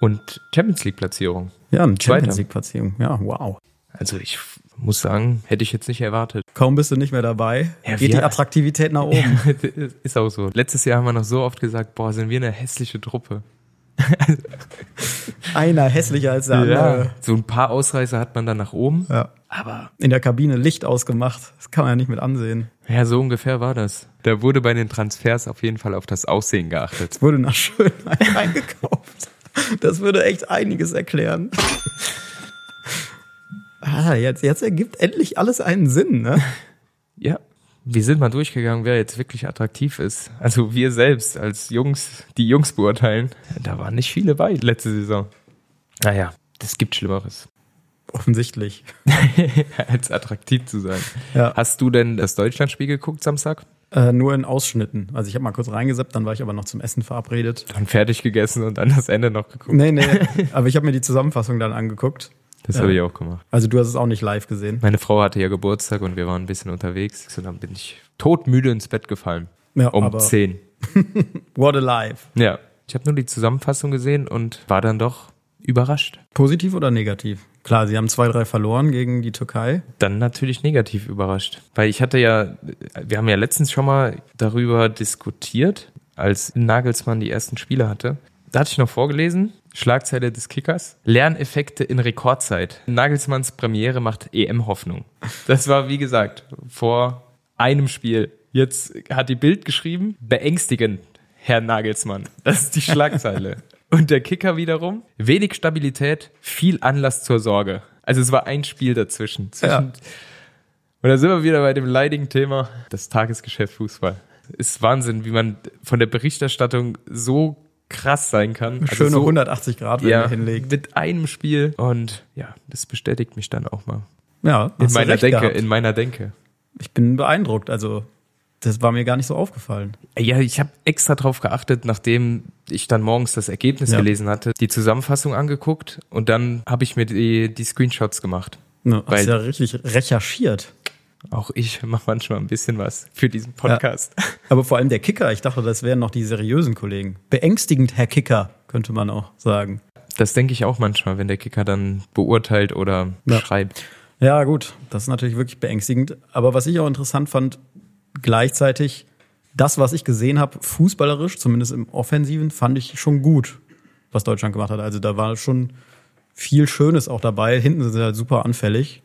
Speaker 1: Und Champions League-Platzierung.
Speaker 2: Ja, eine. Champions League-Platzierung. Ja, wow.
Speaker 1: Also ich muss sagen, hätte ich jetzt nicht erwartet.
Speaker 2: Kaum bist du nicht mehr dabei,
Speaker 1: Ja,
Speaker 2: geht die Attraktivität nach oben.
Speaker 1: Ist auch so. Letztes Jahr haben wir noch so oft gesagt, boah, sind wir eine hässliche Truppe.
Speaker 2: Einer hässlicher als der andere.
Speaker 1: So ein paar Ausreißer hat man dann nach oben.
Speaker 2: Ja.
Speaker 1: Aber
Speaker 2: In der Kabine Licht ausgemacht. Das kann man ja nicht mit ansehen.
Speaker 1: ja, so ungefähr war das. Da wurde bei den Transfers auf jeden Fall auf das Aussehen geachtet.
Speaker 2: Es wurde nach Schönheit eingekauft. Das würde echt einiges erklären. Ah, jetzt, jetzt ergibt endlich alles einen Sinn, ne?
Speaker 1: Ja. Wir sind mal durchgegangen, wer jetzt wirklich attraktiv ist. Also wir selbst als Jungs, die Jungs beurteilen. Da waren nicht viele bei letzte Saison. Naja, das gibt Schlimmeres,
Speaker 2: Offensichtlich.
Speaker 1: als attraktiv zu sein.
Speaker 2: Ja.
Speaker 1: Hast du denn das Deutschlandspiel geguckt Samstag?
Speaker 2: Äh, nur in Ausschnitten. Also ich habe mal kurz reingeseppt, dann war ich aber noch zum Essen verabredet.
Speaker 1: Dann fertig gegessen und dann das Ende noch geguckt.
Speaker 2: Nee, nee, aber ich habe mir die Zusammenfassung dann angeguckt.
Speaker 1: Das
Speaker 2: Ja.
Speaker 1: habe ich auch gemacht.
Speaker 2: Also du hast es auch nicht live gesehen.
Speaker 1: Meine Frau hatte ja Geburtstag und wir waren ein bisschen unterwegs. Und dann bin ich todmüde ins Bett gefallen.
Speaker 2: Ja,
Speaker 1: um
Speaker 2: aber
Speaker 1: 10.
Speaker 2: what a life.
Speaker 1: Ja. Ich habe nur die Zusammenfassung gesehen und war dann doch überrascht.
Speaker 2: Positiv oder negativ? Klar, sie haben 2-3 verloren gegen die Türkei.
Speaker 1: Dann natürlich negativ überrascht. Weil ich hatte ja, wir haben ja letztens schon mal darüber diskutiert, als Nagelsmann die ersten Spiele hatte. Da hatte ich noch vorgelesen, Schlagzeile des Kickers, Lerneffekte in Rekordzeit. Nagelsmanns Premiere macht EM-Hoffnung. Das war, wie gesagt, vor einem Spiel. Jetzt hat die Bild geschrieben, beängstigend, Herr Nagelsmann. Das ist die Schlagzeile. Und der Kicker wiederum, wenig Stabilität, viel Anlass zur Sorge. Also es war ein Spiel dazwischen. Zwischen
Speaker 2: Ja.
Speaker 1: und da sind wir wieder bei dem leidigen Thema, das Tagesgeschäft Fußball. Ist Wahnsinn, wie man von der Berichterstattung so krass sein kann. Also
Speaker 2: Schöne
Speaker 1: so,
Speaker 2: 180 Grad, wenn
Speaker 1: ja,
Speaker 2: hinlegt.
Speaker 1: mit einem Spiel. Und ja, das bestätigt mich dann auch mal.
Speaker 2: Ja,
Speaker 1: In meiner Denke,
Speaker 2: gehabt.
Speaker 1: in meiner Denke.
Speaker 2: Ich bin beeindruckt. Also das war mir gar nicht so aufgefallen.
Speaker 1: Ja, ich habe extra drauf geachtet, nachdem ich dann morgens das Ergebnis
Speaker 2: Ja.
Speaker 1: gelesen hatte, die Zusammenfassung angeguckt und dann habe ich mir die, die Screenshots gemacht.
Speaker 2: Ne, hast
Speaker 1: Weil-
Speaker 2: ja richtig recherchiert.
Speaker 1: Auch ich mache manchmal ein bisschen was für diesen Podcast.
Speaker 2: Aber vor allem der Kicker, ich dachte, das wären noch die seriösen Kollegen. Beängstigend, Herr Kicker, könnte man auch sagen.
Speaker 1: Das denke ich auch manchmal, wenn der Kicker dann beurteilt oder
Speaker 2: Ja.
Speaker 1: schreibt.
Speaker 2: Ja, gut, das ist natürlich wirklich beängstigend. Aber was ich auch interessant fand, gleichzeitig, das, was ich gesehen habe, fußballerisch, zumindest im Offensiven, fand ich schon gut, was Deutschland gemacht hat. Also da war schon viel Schönes auch dabei. Hinten sind sie halt super anfällig.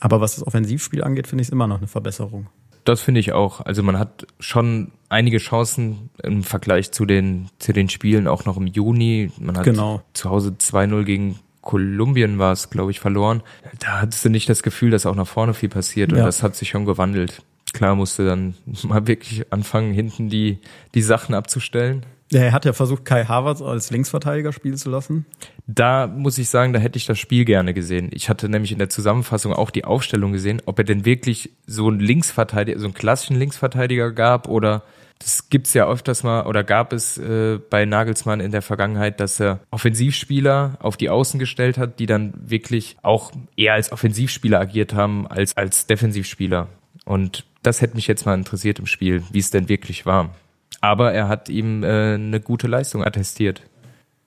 Speaker 2: Aber was das Offensivspiel angeht, finde ich es immer noch eine Verbesserung.
Speaker 1: Das finde ich auch. Also man hat schon einige Chancen im Vergleich zu den, zu den Spielen auch noch im Juni. Man hat
Speaker 2: Genau.
Speaker 1: zu Hause 2-0 gegen Kolumbien war es, glaube ich, verloren. Da hattest du nicht das Gefühl, dass auch nach vorne viel passiert und
Speaker 2: Ja.
Speaker 1: das hat sich schon gewandelt. Klar musste dann mal wirklich anfangen, hinten die, die Sachen abzustellen.
Speaker 2: Ja, Er hat ja versucht, Kai Havertz als Linksverteidiger spielen zu lassen.
Speaker 1: Da muss ich sagen, da hätte ich das Spiel gerne gesehen. Ich hatte nämlich in der Zusammenfassung auch die Aufstellung gesehen, ob er denn wirklich so einen Linksverteidiger, so einen klassischen Linksverteidiger gab oder das gibt's ja öfters mal oder gab es äh, bei Nagelsmann in der Vergangenheit, dass er Offensivspieler auf die Außen gestellt hat, die dann wirklich auch eher als Offensivspieler agiert haben als als Defensivspieler. Und das hätte mich jetzt mal interessiert im Spiel, wie es denn wirklich war. Aber er hat ihm äh, eine gute Leistung attestiert.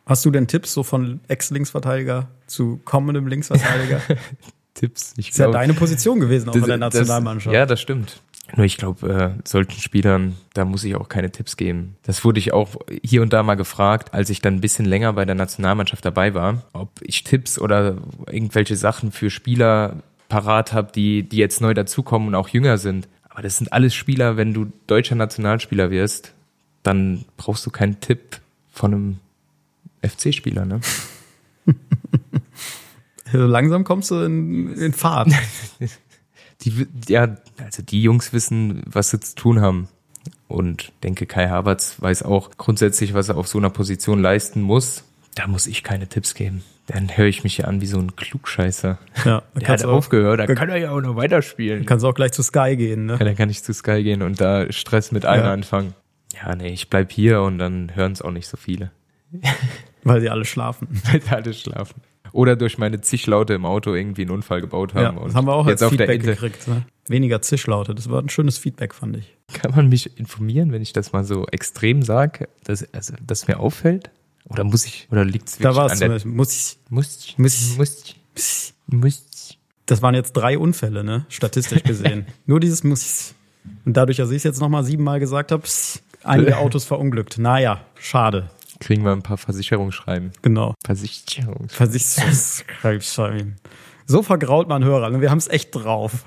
Speaker 2: Hast du denn Tipps so von Ex-Linksverteidiger zu kommendem Linksverteidiger?
Speaker 1: Tipps. Ich
Speaker 2: ist ja
Speaker 1: glaub-
Speaker 2: deine Position gewesen, auch in der
Speaker 1: Das-
Speaker 2: Nationalmannschaft.
Speaker 1: ja, das stimmt. Nur ich glaube, äh, solchen Spielern, da muss ich auch keine Tipps geben. Das wurde ich auch hier und da mal gefragt, als ich dann ein bisschen länger bei der Nationalmannschaft dabei war, ob ich Tipps oder irgendwelche Sachen für Spieler parat habe, die, die jetzt neu dazukommen und auch jünger sind. Aber das sind alles Spieler, wenn du deutscher Nationalspieler wirst, dann brauchst du keinen Tipp von einem FC-Spieler, ne?
Speaker 2: So langsam kommst du in, in Fahrt.
Speaker 1: Die, ja, also die Jungs wissen, was sie zu tun haben. Und denke, Kai Havertz weiß auch grundsätzlich, was er auf so einer Position leisten muss. Da muss ich keine Tipps geben. Dann höre ich mich ja an wie so ein Klugscheißer.
Speaker 2: Ja,
Speaker 1: Der hat
Speaker 2: auch,
Speaker 1: aufgehört, da kann er ja auch noch weiterspielen.
Speaker 2: kannst auch gleich zu Sky gehen. Ne?
Speaker 1: Ja, dann kann ich zu Sky gehen und da Stress mit allen
Speaker 2: Ja.
Speaker 1: anfangen. Ja, nee, ich bleib hier und dann hören es auch nicht so viele.
Speaker 2: Weil sie alle schlafen.
Speaker 1: Weil sie alle schlafen. Oder durch meine zig Laute im Auto irgendwie einen Unfall gebaut haben.
Speaker 2: Ja, das haben wir auch als
Speaker 1: jetzt auf der
Speaker 2: Feedback gekriegt. Ne? Weniger Zischlaute. Das war ein schönes Feedback, fand ich.
Speaker 1: Kann man mich informieren, wenn ich das mal so extrem sage, dass, also, dass mir auffällt? Oder muss ich, oder liegt es
Speaker 2: Da
Speaker 1: wirklich
Speaker 2: war
Speaker 1: an
Speaker 2: es
Speaker 1: der...
Speaker 2: muss ich,
Speaker 1: Muss ich,
Speaker 2: Muss ich-
Speaker 1: muss ich, muss ich.
Speaker 2: das waren jetzt drei Unfälle, ne? Statistisch gesehen. Nur dieses muss ich. Und dadurch, dass ich es jetzt nochmal siebenmal gesagt habe, einige Autos verunglückt. Naja, schade.
Speaker 1: Kriegen wir ein paar Versicherungsschreiben.
Speaker 2: Genau.
Speaker 1: Versicherungs...
Speaker 2: Versicherungsschreiben. So vergrault man Hörer. Ne? Wir haben es echt drauf.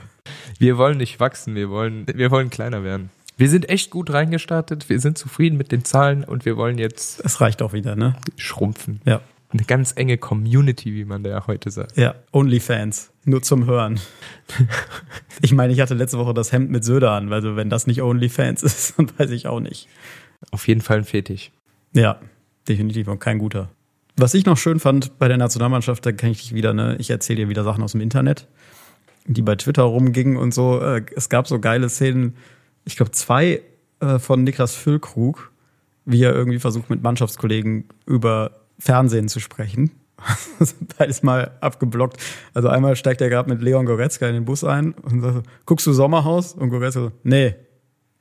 Speaker 1: Wir wollen nicht wachsen, wir wollen, wir wollen kleiner werden. Wir sind echt gut reingestartet, wir sind zufrieden mit den Zahlen und wir wollen jetzt
Speaker 2: Es reicht auch wieder, ne?
Speaker 1: schrumpfen.
Speaker 2: Ja.
Speaker 1: Eine ganz enge Community, wie man da ja heute sagt.
Speaker 2: Ja, Onlyfans. Nur zum Hören. Ich meine, ich hatte letzte Woche das Hemd mit Söder an, also wenn das nicht Onlyfans ist, dann weiß ich auch nicht.
Speaker 1: Auf jeden Fall ein Fetisch.
Speaker 2: Ja, definitiv und kein guter. Was ich noch schön fand bei der Nationalmannschaft, da kann ich dich wieder, ne, ich erzähle dir wieder Sachen aus dem Internet, die bei Twitter rumgingen und so. Äh, Es gab so geile Szenen, ich glaube zwei äh, von Niklas Füllkrug, wie er irgendwie versucht mit Mannschaftskollegen über Fernsehen zu sprechen. Beides mal abgeblockt. Also einmal steigt er gerade mit Leon Goretzka in den Bus ein und sagt so, guckst du Sommerhaus? Und Goretzka so, nee,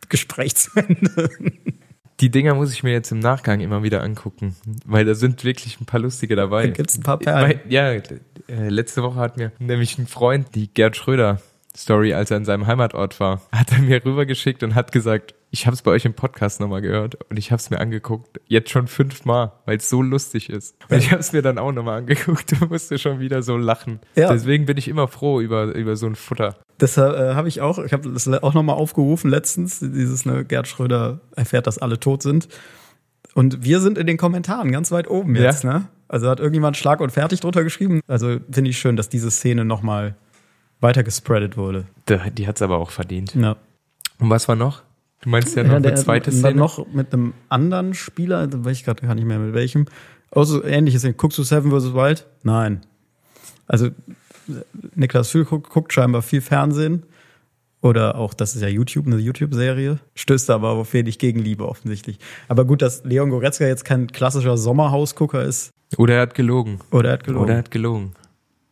Speaker 2: Gespräch zu Ende.
Speaker 1: Die Dinger muss ich mir jetzt im Nachgang immer wieder angucken, weil da sind wirklich ein paar lustige dabei.
Speaker 2: Da gibt's ein paar Perlen.
Speaker 1: Ja, äh, letzte Woche hat mir nämlich ein Freund die Gerd Schröder Story, als er in seinem Heimatort war, hat er mir rübergeschickt und hat gesagt, ich habe es bei euch im Podcast nochmal gehört und ich habe es mir angeguckt, jetzt schon fünfmal, weil es so lustig ist. Und ich habe es mir dann auch nochmal angeguckt und musste schon wieder so lachen.
Speaker 2: Ja.
Speaker 1: Deswegen bin ich immer froh über, über so ein Futter.
Speaker 2: Deshalb äh, habe ich auch, ich habe das auch nochmal aufgerufen letztens, dieses ne, Gerd Schröder erfährt, dass alle tot sind. Und wir sind in den Kommentaren ganz weit oben
Speaker 1: Ja.
Speaker 2: jetzt, ne? Also hat irgendjemand Schlag und fertig drunter geschrieben. Also finde ich schön, dass diese Szene nochmal weiter gespreadet wurde.
Speaker 1: Da- Die hat's aber auch verdient.
Speaker 2: Ja.
Speaker 1: Und was war noch? Du meinst ja noch eine zweite
Speaker 2: dann
Speaker 1: Szene?
Speaker 2: noch mit einem anderen Spieler, da weiß ich gerade gar nicht mehr mit welchem. Also ähnliches. Guckst du Seven vs. Wild? Nein. Also Niklas Fühl guckt, guckt scheinbar viel Fernsehen. Oder auch, das ist ja YouTube, eine YouTube-Serie. Stößt aber auf wenig Gegenliebe offensichtlich. Aber gut, dass Leon Goretzka jetzt kein klassischer Sommerhausgucker ist.
Speaker 1: Oder er hat gelogen.
Speaker 2: Oder er hat gelogen.
Speaker 1: Oder er hat gelogen.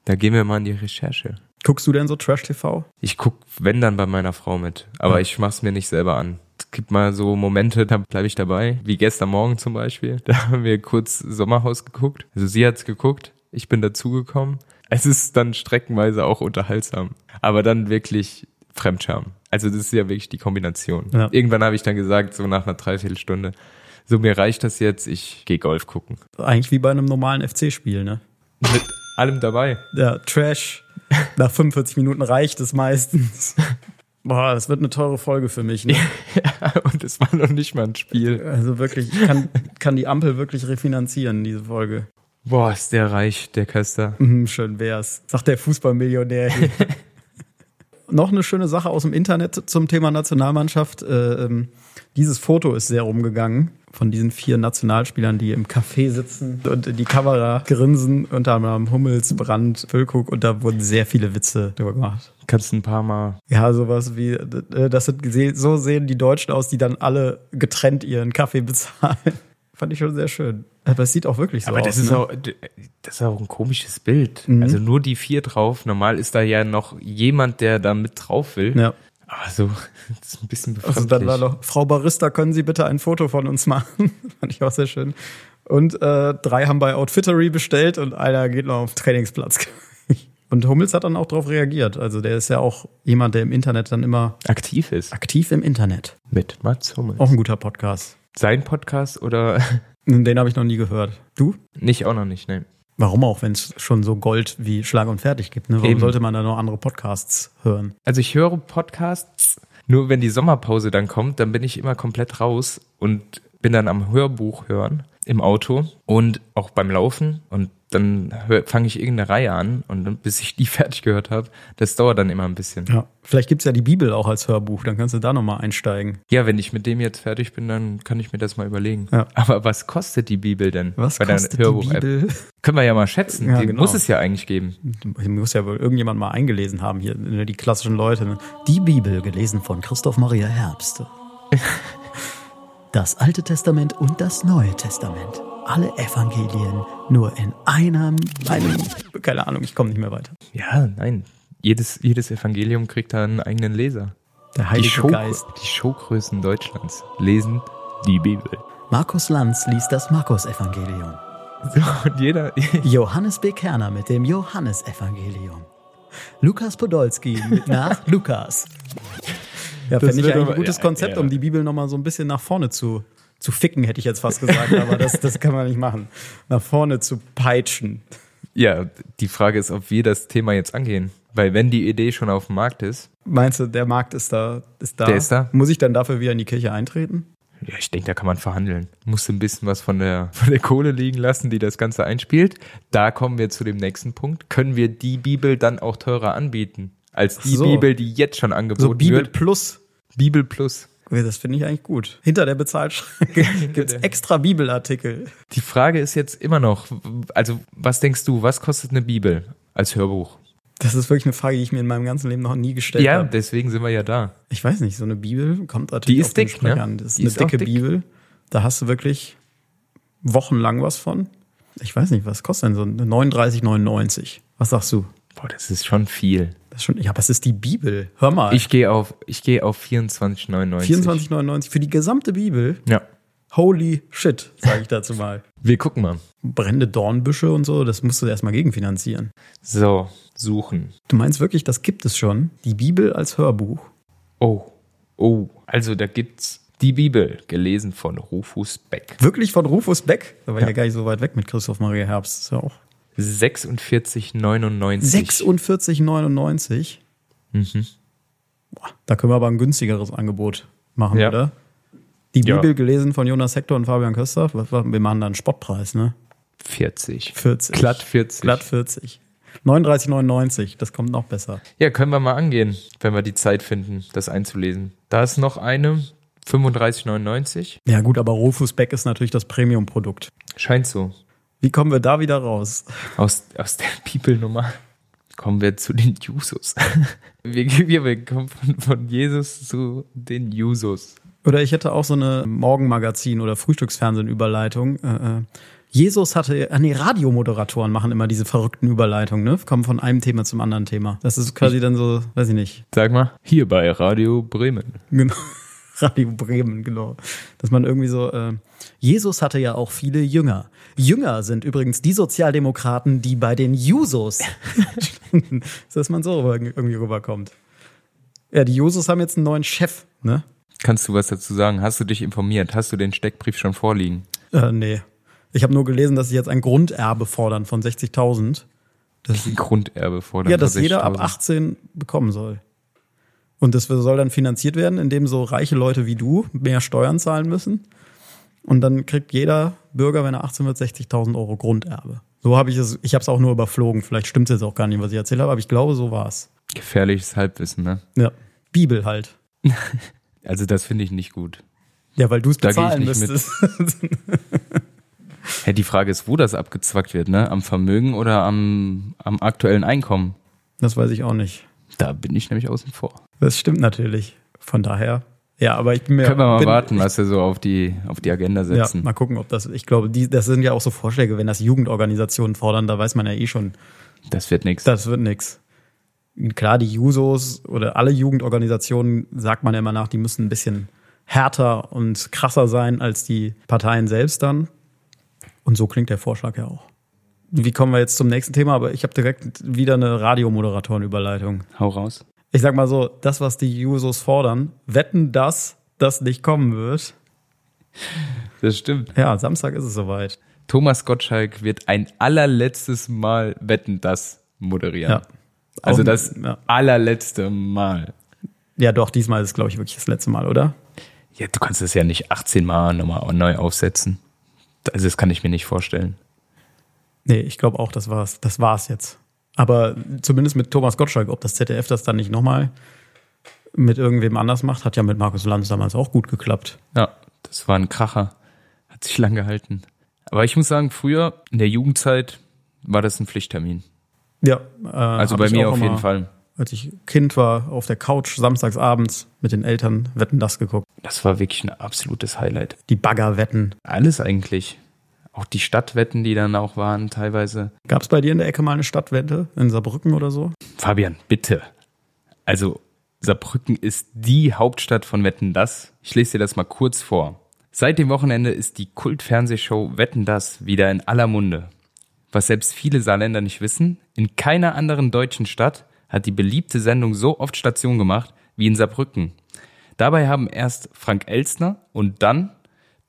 Speaker 1: Da gehen wir mal in die Recherche.
Speaker 2: Guckst du denn so Trash-TV?
Speaker 1: Ich guck, wenn dann bei meiner Frau mit, aber
Speaker 2: Ja.
Speaker 1: ich mach's mir nicht selber an. Es gibt mal so Momente, da bleibe ich dabei, wie gestern Morgen zum Beispiel. Da haben wir kurz Sommerhaus geguckt. Also sie hat's geguckt, ich bin dazugekommen. Es ist dann streckenweise auch unterhaltsam, aber dann wirklich Fremdscham. Also das ist ja wirklich die Kombination.
Speaker 2: Ja.
Speaker 1: Irgendwann habe ich dann gesagt, so nach einer Dreiviertelstunde, so mir reicht das jetzt, ich gehe Golf gucken.
Speaker 2: Eigentlich wie bei einem normalen FC-Spiel, ne?
Speaker 1: Mit allem dabei.
Speaker 2: Ja, Trash. Nach 45 Minuten reicht es meistens. Boah, das wird eine teure Folge für mich. Ne?
Speaker 1: Und es war noch nicht mal ein Spiel.
Speaker 2: Also wirklich, ich kann, kann die Ampel wirklich refinanzieren, diese Folge.
Speaker 1: Boah, ist der reich, der Köster.
Speaker 2: Mhm, schön wär's. Sagt der Fußballmillionär hier. Noch eine schöne Sache aus dem Internet zum Thema Nationalmannschaft. Äh, ähm, dieses Foto ist sehr rumgegangen von diesen vier Nationalspielern, die im Café sitzen und in die Kamera grinsen, unter anderem Hummels, Brandt, Füllkrug und da wurden sehr viele Witze drüber gemacht.
Speaker 1: Kannst ein paar Mal.
Speaker 2: Ja, sowas wie, äh, das sind, so sehen die Deutschen aus, die dann alle getrennt ihren Kaffee bezahlen. Fand ich schon sehr schön. Aber es sieht auch wirklich so
Speaker 1: Aber
Speaker 2: aus.
Speaker 1: das ist
Speaker 2: ne?
Speaker 1: auch, das ist auch ein komisches Bild.
Speaker 2: Mhm.
Speaker 1: Also nur die vier drauf. Normal ist da ja noch jemand, der da mit drauf will.
Speaker 2: Ja.
Speaker 1: Aber so, das ist ein bisschen befremdlich.
Speaker 2: Also dann war noch, Frau Barista, können Sie bitte ein Foto von uns machen? Fand ich auch sehr schön. Und äh, drei haben bei Outfittery bestellt und einer geht noch auf den Trainingsplatz. Und Hummels hat dann auch darauf reagiert. Also der ist ja auch jemand, der im Internet dann immer
Speaker 1: aktiv ist.
Speaker 2: aktiv im Internet.
Speaker 1: Mit Mats Hummels.
Speaker 2: Auch ein guter Podcast.
Speaker 1: Sein Podcast oder
Speaker 2: Den habe ich noch nie gehört. Du?
Speaker 1: nicht auch noch nicht, ne?
Speaker 2: Warum auch, wenn es schon so Gold wie Schlag und Fertig gibt? Ne? Warum
Speaker 1: Eben.
Speaker 2: sollte man da noch andere Podcasts hören?
Speaker 1: Also ich höre Podcasts, nur wenn die Sommerpause dann kommt, dann bin ich immer komplett raus und bin dann am Hörbuch hören im Auto und auch beim Laufen und dann fange ich irgendeine Reihe an und bis ich die fertig gehört habe, das dauert dann immer ein bisschen.
Speaker 2: Ja. Vielleicht gibt's ja die Bibel auch als Hörbuch, dann kannst du da nochmal einsteigen.
Speaker 1: Ja, wenn ich mit dem jetzt fertig bin, dann kann ich mir das mal überlegen.
Speaker 2: Ja.
Speaker 1: Aber was kostet die Bibel denn?
Speaker 2: Was
Speaker 1: bei
Speaker 2: kostet die
Speaker 1: Hörbuch-App?
Speaker 2: Bibel?
Speaker 1: Können wir ja mal schätzen.
Speaker 2: Ja,
Speaker 1: die
Speaker 2: genau.
Speaker 1: muss es ja eigentlich geben.
Speaker 2: Muss ja wohl irgendjemand mal eingelesen haben hier, ne, die klassischen Leute. Ne? Die Bibel, gelesen von Christoph Maria Herbst. Das Alte Testament und das Neue Testament. Alle Evangelien nur in einem, einem, keine Ahnung, ich komme nicht mehr weiter.
Speaker 1: Ja, nein. Jedes, jedes Evangelium kriegt da einen eigenen Leser.
Speaker 2: Der
Speaker 1: Die,
Speaker 2: Heilige
Speaker 1: Show,
Speaker 2: Geist.
Speaker 1: die Showgrößen Deutschlands lesen die Bibel.
Speaker 2: Markus Lanz liest das Markus-Evangelium.
Speaker 1: So, und jeder,
Speaker 2: Johannes B. Kerner mit dem Johannesevangelium. Lukas Podolski mit nach Lukas. Ja,
Speaker 1: Das
Speaker 2: fände ich ein gutes
Speaker 1: ja,
Speaker 2: Konzept,
Speaker 1: ja.
Speaker 2: um die Bibel nochmal so ein bisschen nach vorne zu, zu ficken, hätte ich jetzt fast gesagt, aber das, das kann man nicht machen. Nach vorne zu peitschen.
Speaker 1: ja, die Frage ist, ob wir das Thema jetzt angehen. Weil wenn die Idee schon auf dem Markt ist,
Speaker 2: Meinst du, der Markt ist da? Ist da?
Speaker 1: Der ist da.
Speaker 2: Muss ich dann dafür wieder in die Kirche eintreten?
Speaker 1: ja, ich denke, da kann man verhandeln. Musst du ein bisschen was von der, von der Kohle liegen lassen, die das Ganze einspielt. Da kommen wir zu dem nächsten Punkt. Können wir die Bibel dann auch teurer anbieten? Als die
Speaker 2: So.
Speaker 1: Bibel, die jetzt schon
Speaker 2: So
Speaker 1: angeboten
Speaker 2: Bibel
Speaker 1: wird.
Speaker 2: Plus.
Speaker 1: Bibel Plus.
Speaker 2: Okay, Das finde ich eigentlich gut. Hinter der Bezahlschranke gibt's
Speaker 1: der-
Speaker 2: extra Bibelartikel.
Speaker 1: Die Frage ist jetzt immer noch, also was denkst du, was kostet eine Bibel als Hörbuch?
Speaker 2: Das ist wirklich eine Frage, die ich mir in meinem ganzen Leben noch nie gestellt
Speaker 1: Ja,
Speaker 2: habe.
Speaker 1: deswegen sind wir ja da.
Speaker 2: Ich weiß nicht, so eine Bibel kommt natürlich
Speaker 1: Die ist
Speaker 2: auf den
Speaker 1: dick, ne?
Speaker 2: an. Das ist
Speaker 1: Die
Speaker 2: eine
Speaker 1: ist
Speaker 2: dicke
Speaker 1: dick.
Speaker 2: Bibel. Da hast du wirklich wochenlang was von. Ich weiß nicht, was kostet denn so eine 39,99? Was sagst du?
Speaker 1: Boah, das ist schon viel.
Speaker 2: Das ist schon, ja, was ist die Bibel? Hör mal.
Speaker 1: Ich gehe auf, ich gehe auf 24,99.
Speaker 2: 24,99 für die gesamte Bibel.
Speaker 1: Ja.
Speaker 2: Holy shit, sage ich dazu mal.
Speaker 1: Wir gucken mal.
Speaker 2: Brennende Dornbüsche und so, das musst du erstmal gegenfinanzieren.
Speaker 1: So, suchen.
Speaker 2: Du meinst wirklich, das gibt es schon? Die Bibel als Hörbuch?
Speaker 1: Oh, oh. Also da gibt's die Bibel, gelesen von Rufus Beck.
Speaker 2: Wirklich von Rufus Beck? Da war ich
Speaker 1: Ja.
Speaker 2: ja gar nicht so weit weg mit Christoph Maria Herbst. Das ist ja auch
Speaker 1: 46,99.
Speaker 2: 46,99.
Speaker 1: Mhm.
Speaker 2: Boah, da können wir aber ein günstigeres Angebot machen,
Speaker 1: Ja.
Speaker 2: oder? Die
Speaker 1: Ja.
Speaker 2: Bibel gelesen von Jonas Hector und Fabian Köster. Wir machen da einen Spottpreis, ne?
Speaker 1: 40.
Speaker 2: 40.
Speaker 1: Glatt 40.
Speaker 2: Glatt 40. 39,99. Das kommt noch besser.
Speaker 1: Ja, können wir mal angehen, wenn wir die Zeit finden, das einzulesen. Da ist noch eine, 35,99.
Speaker 2: Ja, gut, aber Rufus Beck ist natürlich das Premium-Produkt.
Speaker 1: Scheint so.
Speaker 2: Wie kommen wir da wieder raus?
Speaker 1: Aus, aus der Bibelnummer kommen wir zu den Jusos. Wir, wir, wir kommen von, von Jesus zu den Jusos.
Speaker 2: Oder ich hätte auch so eine Morgenmagazin- oder Frühstücksfernsehen-Überleitung. Äh, äh, Jesus hatte, ah nee, Radiomoderatoren machen immer diese verrückten Überleitungen, ne? Kommen von einem Thema zum anderen Thema. Das ist quasi dann so, weiß ich nicht,
Speaker 1: Sag mal, hier bei Radio Bremen.
Speaker 2: Genau. Radio Bremen, genau. Dass man irgendwie so, äh, Jesus hatte ja auch viele Jünger. Jünger sind übrigens die Sozialdemokraten, die bei den Jusos, dass man so irgendwie rüberkommt. Ja, die Jusos haben jetzt einen neuen Chef, ne?
Speaker 1: Kannst du was dazu sagen? Hast du dich informiert? Hast du den Steckbrief schon vorliegen?
Speaker 2: Äh, nee. Ich habe nur gelesen, dass sie jetzt ein Grunderbe fordern von 60.000. Das,
Speaker 1: Grunderbe fordern.
Speaker 2: ja, dass jeder ab
Speaker 1: 60.000.
Speaker 2: 18 bekommen soll. Und das soll dann finanziert werden, indem so reiche Leute wie du mehr Steuern zahlen müssen. Und dann kriegt jeder Bürger, wenn er 18 wird, 60.000 Euro Grunderbe. So habe ich es, ich habe es auch nur überflogen. Vielleicht stimmt es jetzt auch gar nicht, was ich erzählt habe, aber ich glaube, so war's.
Speaker 1: Gefährliches Halbwissen, ne?
Speaker 2: Ja. Bibel halt.
Speaker 1: Also das finde ich nicht gut.
Speaker 2: Ja, weil du es bezahlen müsstest.
Speaker 1: Ja, die Frage ist, wo das abgezwackt wird, ne? Am Vermögen oder am, am aktuellen Einkommen?
Speaker 2: Das weiß ich auch nicht.
Speaker 1: Da bin ich nämlich außen vor.
Speaker 2: Das stimmt natürlich. Von daher. Ja, aber ich bin mir.
Speaker 1: Können wir mal
Speaker 2: bin,
Speaker 1: warten, was wir so auf die, auf die Agenda
Speaker 2: Ja,
Speaker 1: setzen.
Speaker 2: mal gucken, ob das. Ich glaube, die, das sind ja auch so Vorschläge, wenn das Jugendorganisationen fordern, da weiß man ja eh schon,
Speaker 1: Das wird nichts.
Speaker 2: das wird nix. Klar, die Jusos oder alle Jugendorganisationen sagt man ja immer nach, die müssen ein bisschen härter und krasser sein als die Parteien selbst dann. Und so klingt der Vorschlag ja auch. Wie kommen wir jetzt zum nächsten Thema? Aber ich habe direkt wieder eine Radiomoderatorenüberleitung.
Speaker 1: Hau raus.
Speaker 2: Ich sag mal so, das, was die Jusos fordern, wetten, dass das nicht kommen wird.
Speaker 1: Das stimmt.
Speaker 2: Ja, Samstag ist es soweit.
Speaker 1: Thomas Gottschalk wird ein allerletztes Mal Wetten, das moderieren.
Speaker 2: Ja.
Speaker 1: Also das
Speaker 2: ja.
Speaker 1: allerletzte Mal.
Speaker 2: Ja, doch, diesmal ist es, glaube ich, wirklich das letzte Mal, oder?
Speaker 1: Ja, du kannst das ja nicht 18 Mal nochmal neu aufsetzen. Also das kann ich mir nicht vorstellen.
Speaker 2: Nee, ich glaube auch, das war's. Das war's jetzt. Aber zumindest mit Thomas Gottschalk, ob das ZDF das dann nicht nochmal mit irgendwem anders macht, hat ja mit Markus Lanz damals auch gut geklappt.
Speaker 1: Ja, das war ein Kracher. Hat sich lang gehalten. Aber ich muss sagen, früher in der Jugendzeit war das ein Pflichttermin.
Speaker 2: Ja, äh,
Speaker 1: Also bei mir auf jeden Fall.
Speaker 2: Als ich Kind war, auf der Couch samstags abends mit den Eltern Wetten das geguckt.
Speaker 1: Das war wirklich ein absolutes Highlight.
Speaker 2: Die Baggerwetten.
Speaker 1: Alles eigentlich. Auch die Stadtwetten, die dann auch waren, teilweise.
Speaker 2: Gab es bei dir in der Ecke mal eine Stadtwette in Saarbrücken oder so?
Speaker 1: Fabian, bitte. Also, Saarbrücken ist die Hauptstadt von Wetten Das. Ich lese dir das mal kurz vor. Seit dem Wochenende ist die Kultfernsehshow Wetten Das wieder in aller Munde. Was selbst viele Saarländer nicht wissen, in keiner anderen deutschen Stadt hat die beliebte Sendung so oft Station gemacht wie in Saarbrücken. Dabei haben erst Frank Elstner und dann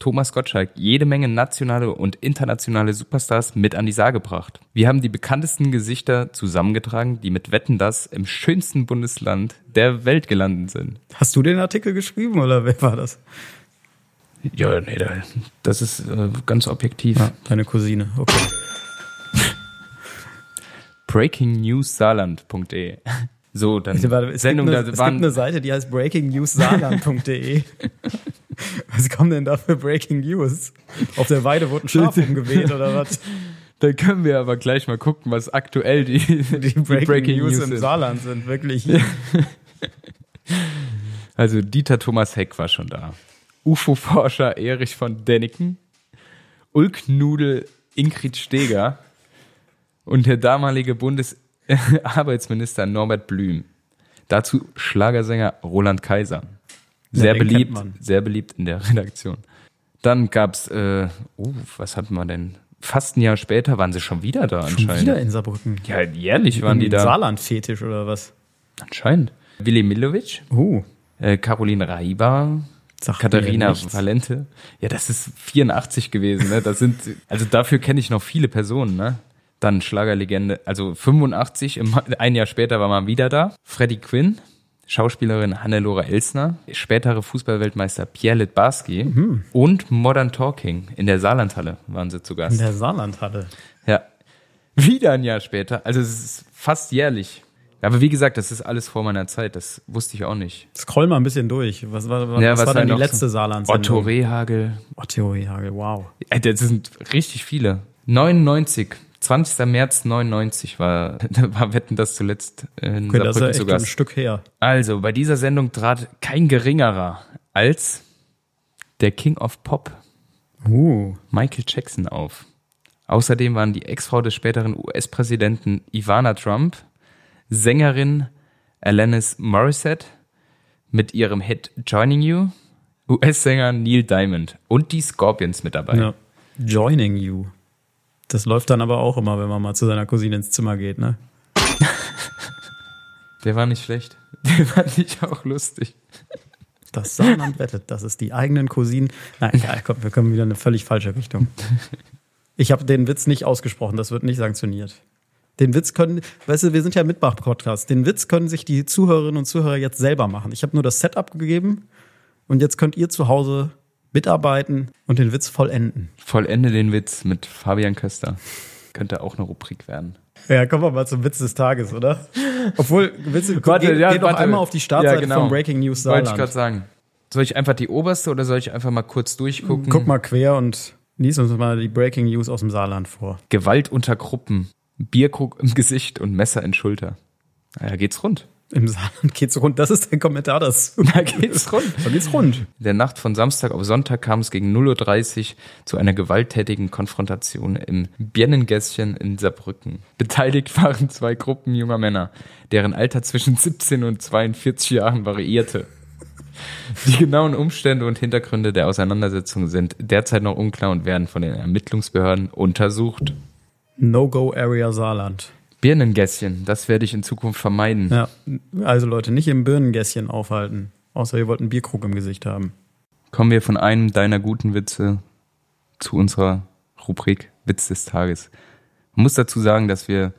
Speaker 1: Thomas Gottschalk jede Menge nationale und internationale Superstars mit an die Saar gebracht. Wir haben die bekanntesten Gesichter zusammengetragen, die mit Wetten das im schönsten Bundesland der Welt gelandet sind.
Speaker 2: Hast du den Artikel geschrieben oder wer war das?
Speaker 1: Ja, nee, das ist äh, ganz objektiv. Ja,
Speaker 2: deine Cousine, okay.
Speaker 1: breakingnewssaarland.de so, dann
Speaker 2: Warte, Sendung, gibt eine, da es waren gibt eine Seite, die heißt breakingnewssaarland.de. was kommen denn da für Breaking News? Auf der Weide wurde ein Schaf umgeweht oder was?
Speaker 1: Dann können wir aber gleich mal gucken, was aktuell die, die,
Speaker 2: die Breaking, Breaking, News, News im Saarland sind. Wirklich.
Speaker 1: also Dieter Thomas Heck war schon da. UFO-Forscher Erich von Däniken. Ulknudel Ingrid Steger und der damalige Bundesarbeitsminister Norbert Blüm. Dazu Schlagersänger Roland Kaiser. Sehr ja, beliebt, sehr beliebt in der Redaktion. Dann gab's, äh, uh, was hatten wir denn? Fast ein Jahr später waren sie schon wieder da schon anscheinend.
Speaker 2: Wieder in Saarbrücken.
Speaker 1: Ja, jährlich waren in die da.
Speaker 2: Saarland-Fetisch oder was?
Speaker 1: Anscheinend. Willi Milovic.
Speaker 2: Uh.
Speaker 1: Äh, Caroline Raiba. Sagt Katharina Valente. Ja, das ist 84 gewesen, ne? Das sind, also dafür kenne ich noch viele Personen, ne? Dann Schlagerlegende, also 85, ein Jahr später war man wieder da. Freddie Quinn, Schauspielerin Hannelore Elsner, spätere Fußballweltmeister Pierre Litbarski mhm. und Modern Talking in der Saarlandhalle waren sie zu Gast.
Speaker 2: In der Saarlandhalle?
Speaker 1: Ja. Wieder ein Jahr später, also es ist fast jährlich. Aber wie gesagt, das ist alles vor meiner Zeit, das wusste ich auch nicht.
Speaker 2: Scroll mal ein bisschen durch. Was, was, was, ja, was war denn die letzte so? saarland?
Speaker 1: Otto Rehagel.
Speaker 2: Otto Rehagel, wow.
Speaker 1: Das sind richtig viele. 99 20. März 99 war, war Wetten das zuletzt in okay, Saarbrücken das ist ja echt
Speaker 2: ein Stück her.
Speaker 1: Also, bei dieser Sendung trat kein geringerer als der King of Pop,
Speaker 2: uh.
Speaker 1: Michael Jackson auf. Außerdem waren die Ex-Frau des späteren US-Präsidenten Ivana Trump, Sängerin Alanis Morissette mit ihrem Hit Joining You, US-Sänger Neil Diamond und die Scorpions mit dabei. Ja.
Speaker 2: Joining You. Das läuft dann aber auch immer, wenn man mal zu seiner Cousine ins Zimmer geht, ne?
Speaker 1: Der war nicht schlecht. Der fand ich auch lustig.
Speaker 2: Das Saarland wettet, dass es die eigenen Cousinen. Nein, ja, komm, wir kommen wieder in eine völlig falsche Richtung. Ich habe den Witz nicht ausgesprochen, das wird nicht sanktioniert. Den Witz können, weißt du, wir sind ja Mitmach-Podcast. Den Witz können sich die Zuhörerinnen und Zuhörer jetzt selber machen. Ich habe nur das Setup gegeben und jetzt könnt ihr zu Hause mitarbeiten und den Witz vollenden.
Speaker 1: Vollende den Witz mit Fabian Köster. Könnte auch eine Rubrik werden.
Speaker 2: Ja, kommen wir mal zum Witz des Tages, oder? Obwohl, Witze,
Speaker 1: warte,
Speaker 2: geh,
Speaker 1: ja,
Speaker 2: geh doch einmal auf die Startseite ja, genau. von Breaking News Saarland.
Speaker 1: Wollte ich gerade sagen. Soll ich einfach die oberste oder soll ich einfach mal kurz durchgucken?
Speaker 2: Guck mal quer und lies uns mal die Breaking News aus dem Saarland vor.
Speaker 1: Gewalt unter Gruppen, Bierkrug im Gesicht und Messer in Schulter. Ja, geht's rund.
Speaker 2: Im Saarland geht's rund. Das ist dein Kommentar dazu.
Speaker 1: Da geht's rund.
Speaker 2: Da geht's rund. In
Speaker 1: der Nacht von Samstag auf Sonntag kam es gegen 0.30 Uhr zu einer gewalttätigen Konfrontation im Birnengässchen in Saarbrücken. Beteiligt waren zwei Gruppen junger Männer, deren Alter zwischen 17 und 42 Jahren variierte. Die genauen Umstände und Hintergründe der Auseinandersetzung sind derzeit noch unklar und werden von den Ermittlungsbehörden untersucht.
Speaker 2: No-Go-Area Saarland.
Speaker 1: Birnengässchen, das werde ich in Zukunft vermeiden.
Speaker 2: Ja, also Leute, nicht im Birnengässchen aufhalten. Außer ihr wollt einen Bierkrug im Gesicht haben.
Speaker 1: Kommen wir von einem deiner guten Witze zu unserer Rubrik Witz des Tages. Man muss dazu sagen, dass wir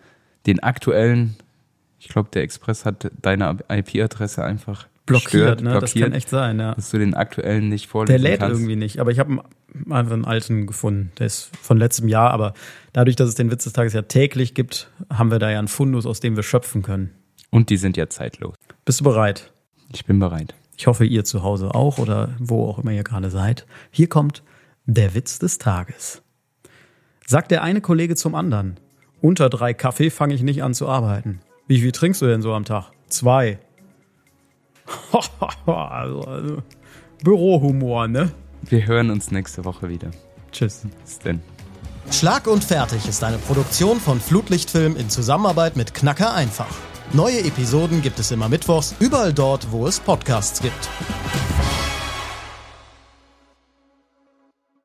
Speaker 1: den aktuellen, ich glaube, der Express hat deine IP-Adresse einfach
Speaker 2: blockiert, stört, ne? Blockiert, das kann echt sein, ja.
Speaker 1: Dass du den aktuellen nicht vorlesen
Speaker 2: Der lädt
Speaker 1: kannst.
Speaker 2: irgendwie nicht, aber ich habe einfach einen alten gefunden. Der ist von letztem Jahr, aber dadurch, dass es den Witz des Tages ja täglich gibt, haben wir da ja einen Fundus, aus dem wir schöpfen können.
Speaker 1: Und die sind ja zeitlos.
Speaker 2: Bist du bereit?
Speaker 1: Ich bin bereit.
Speaker 2: Ich hoffe, ihr zu Hause auch oder wo auch immer ihr gerade seid. Hier kommt der Witz des Tages. Sagt der eine Kollege zum anderen. Unter drei Kaffee fange ich nicht an zu arbeiten. Wie viel trinkst du denn so am Tag? Zwei. also, also, Bürohumor, ne?
Speaker 1: Wir hören uns nächste Woche wieder.
Speaker 2: Tschüss.
Speaker 1: Bis denn.
Speaker 4: Schlag und Fertig ist eine Produktion von Flutlichtfilm in Zusammenarbeit mit Knacker einfach.
Speaker 2: Neue Episoden gibt es immer mittwochs, überall dort, wo es Podcasts gibt.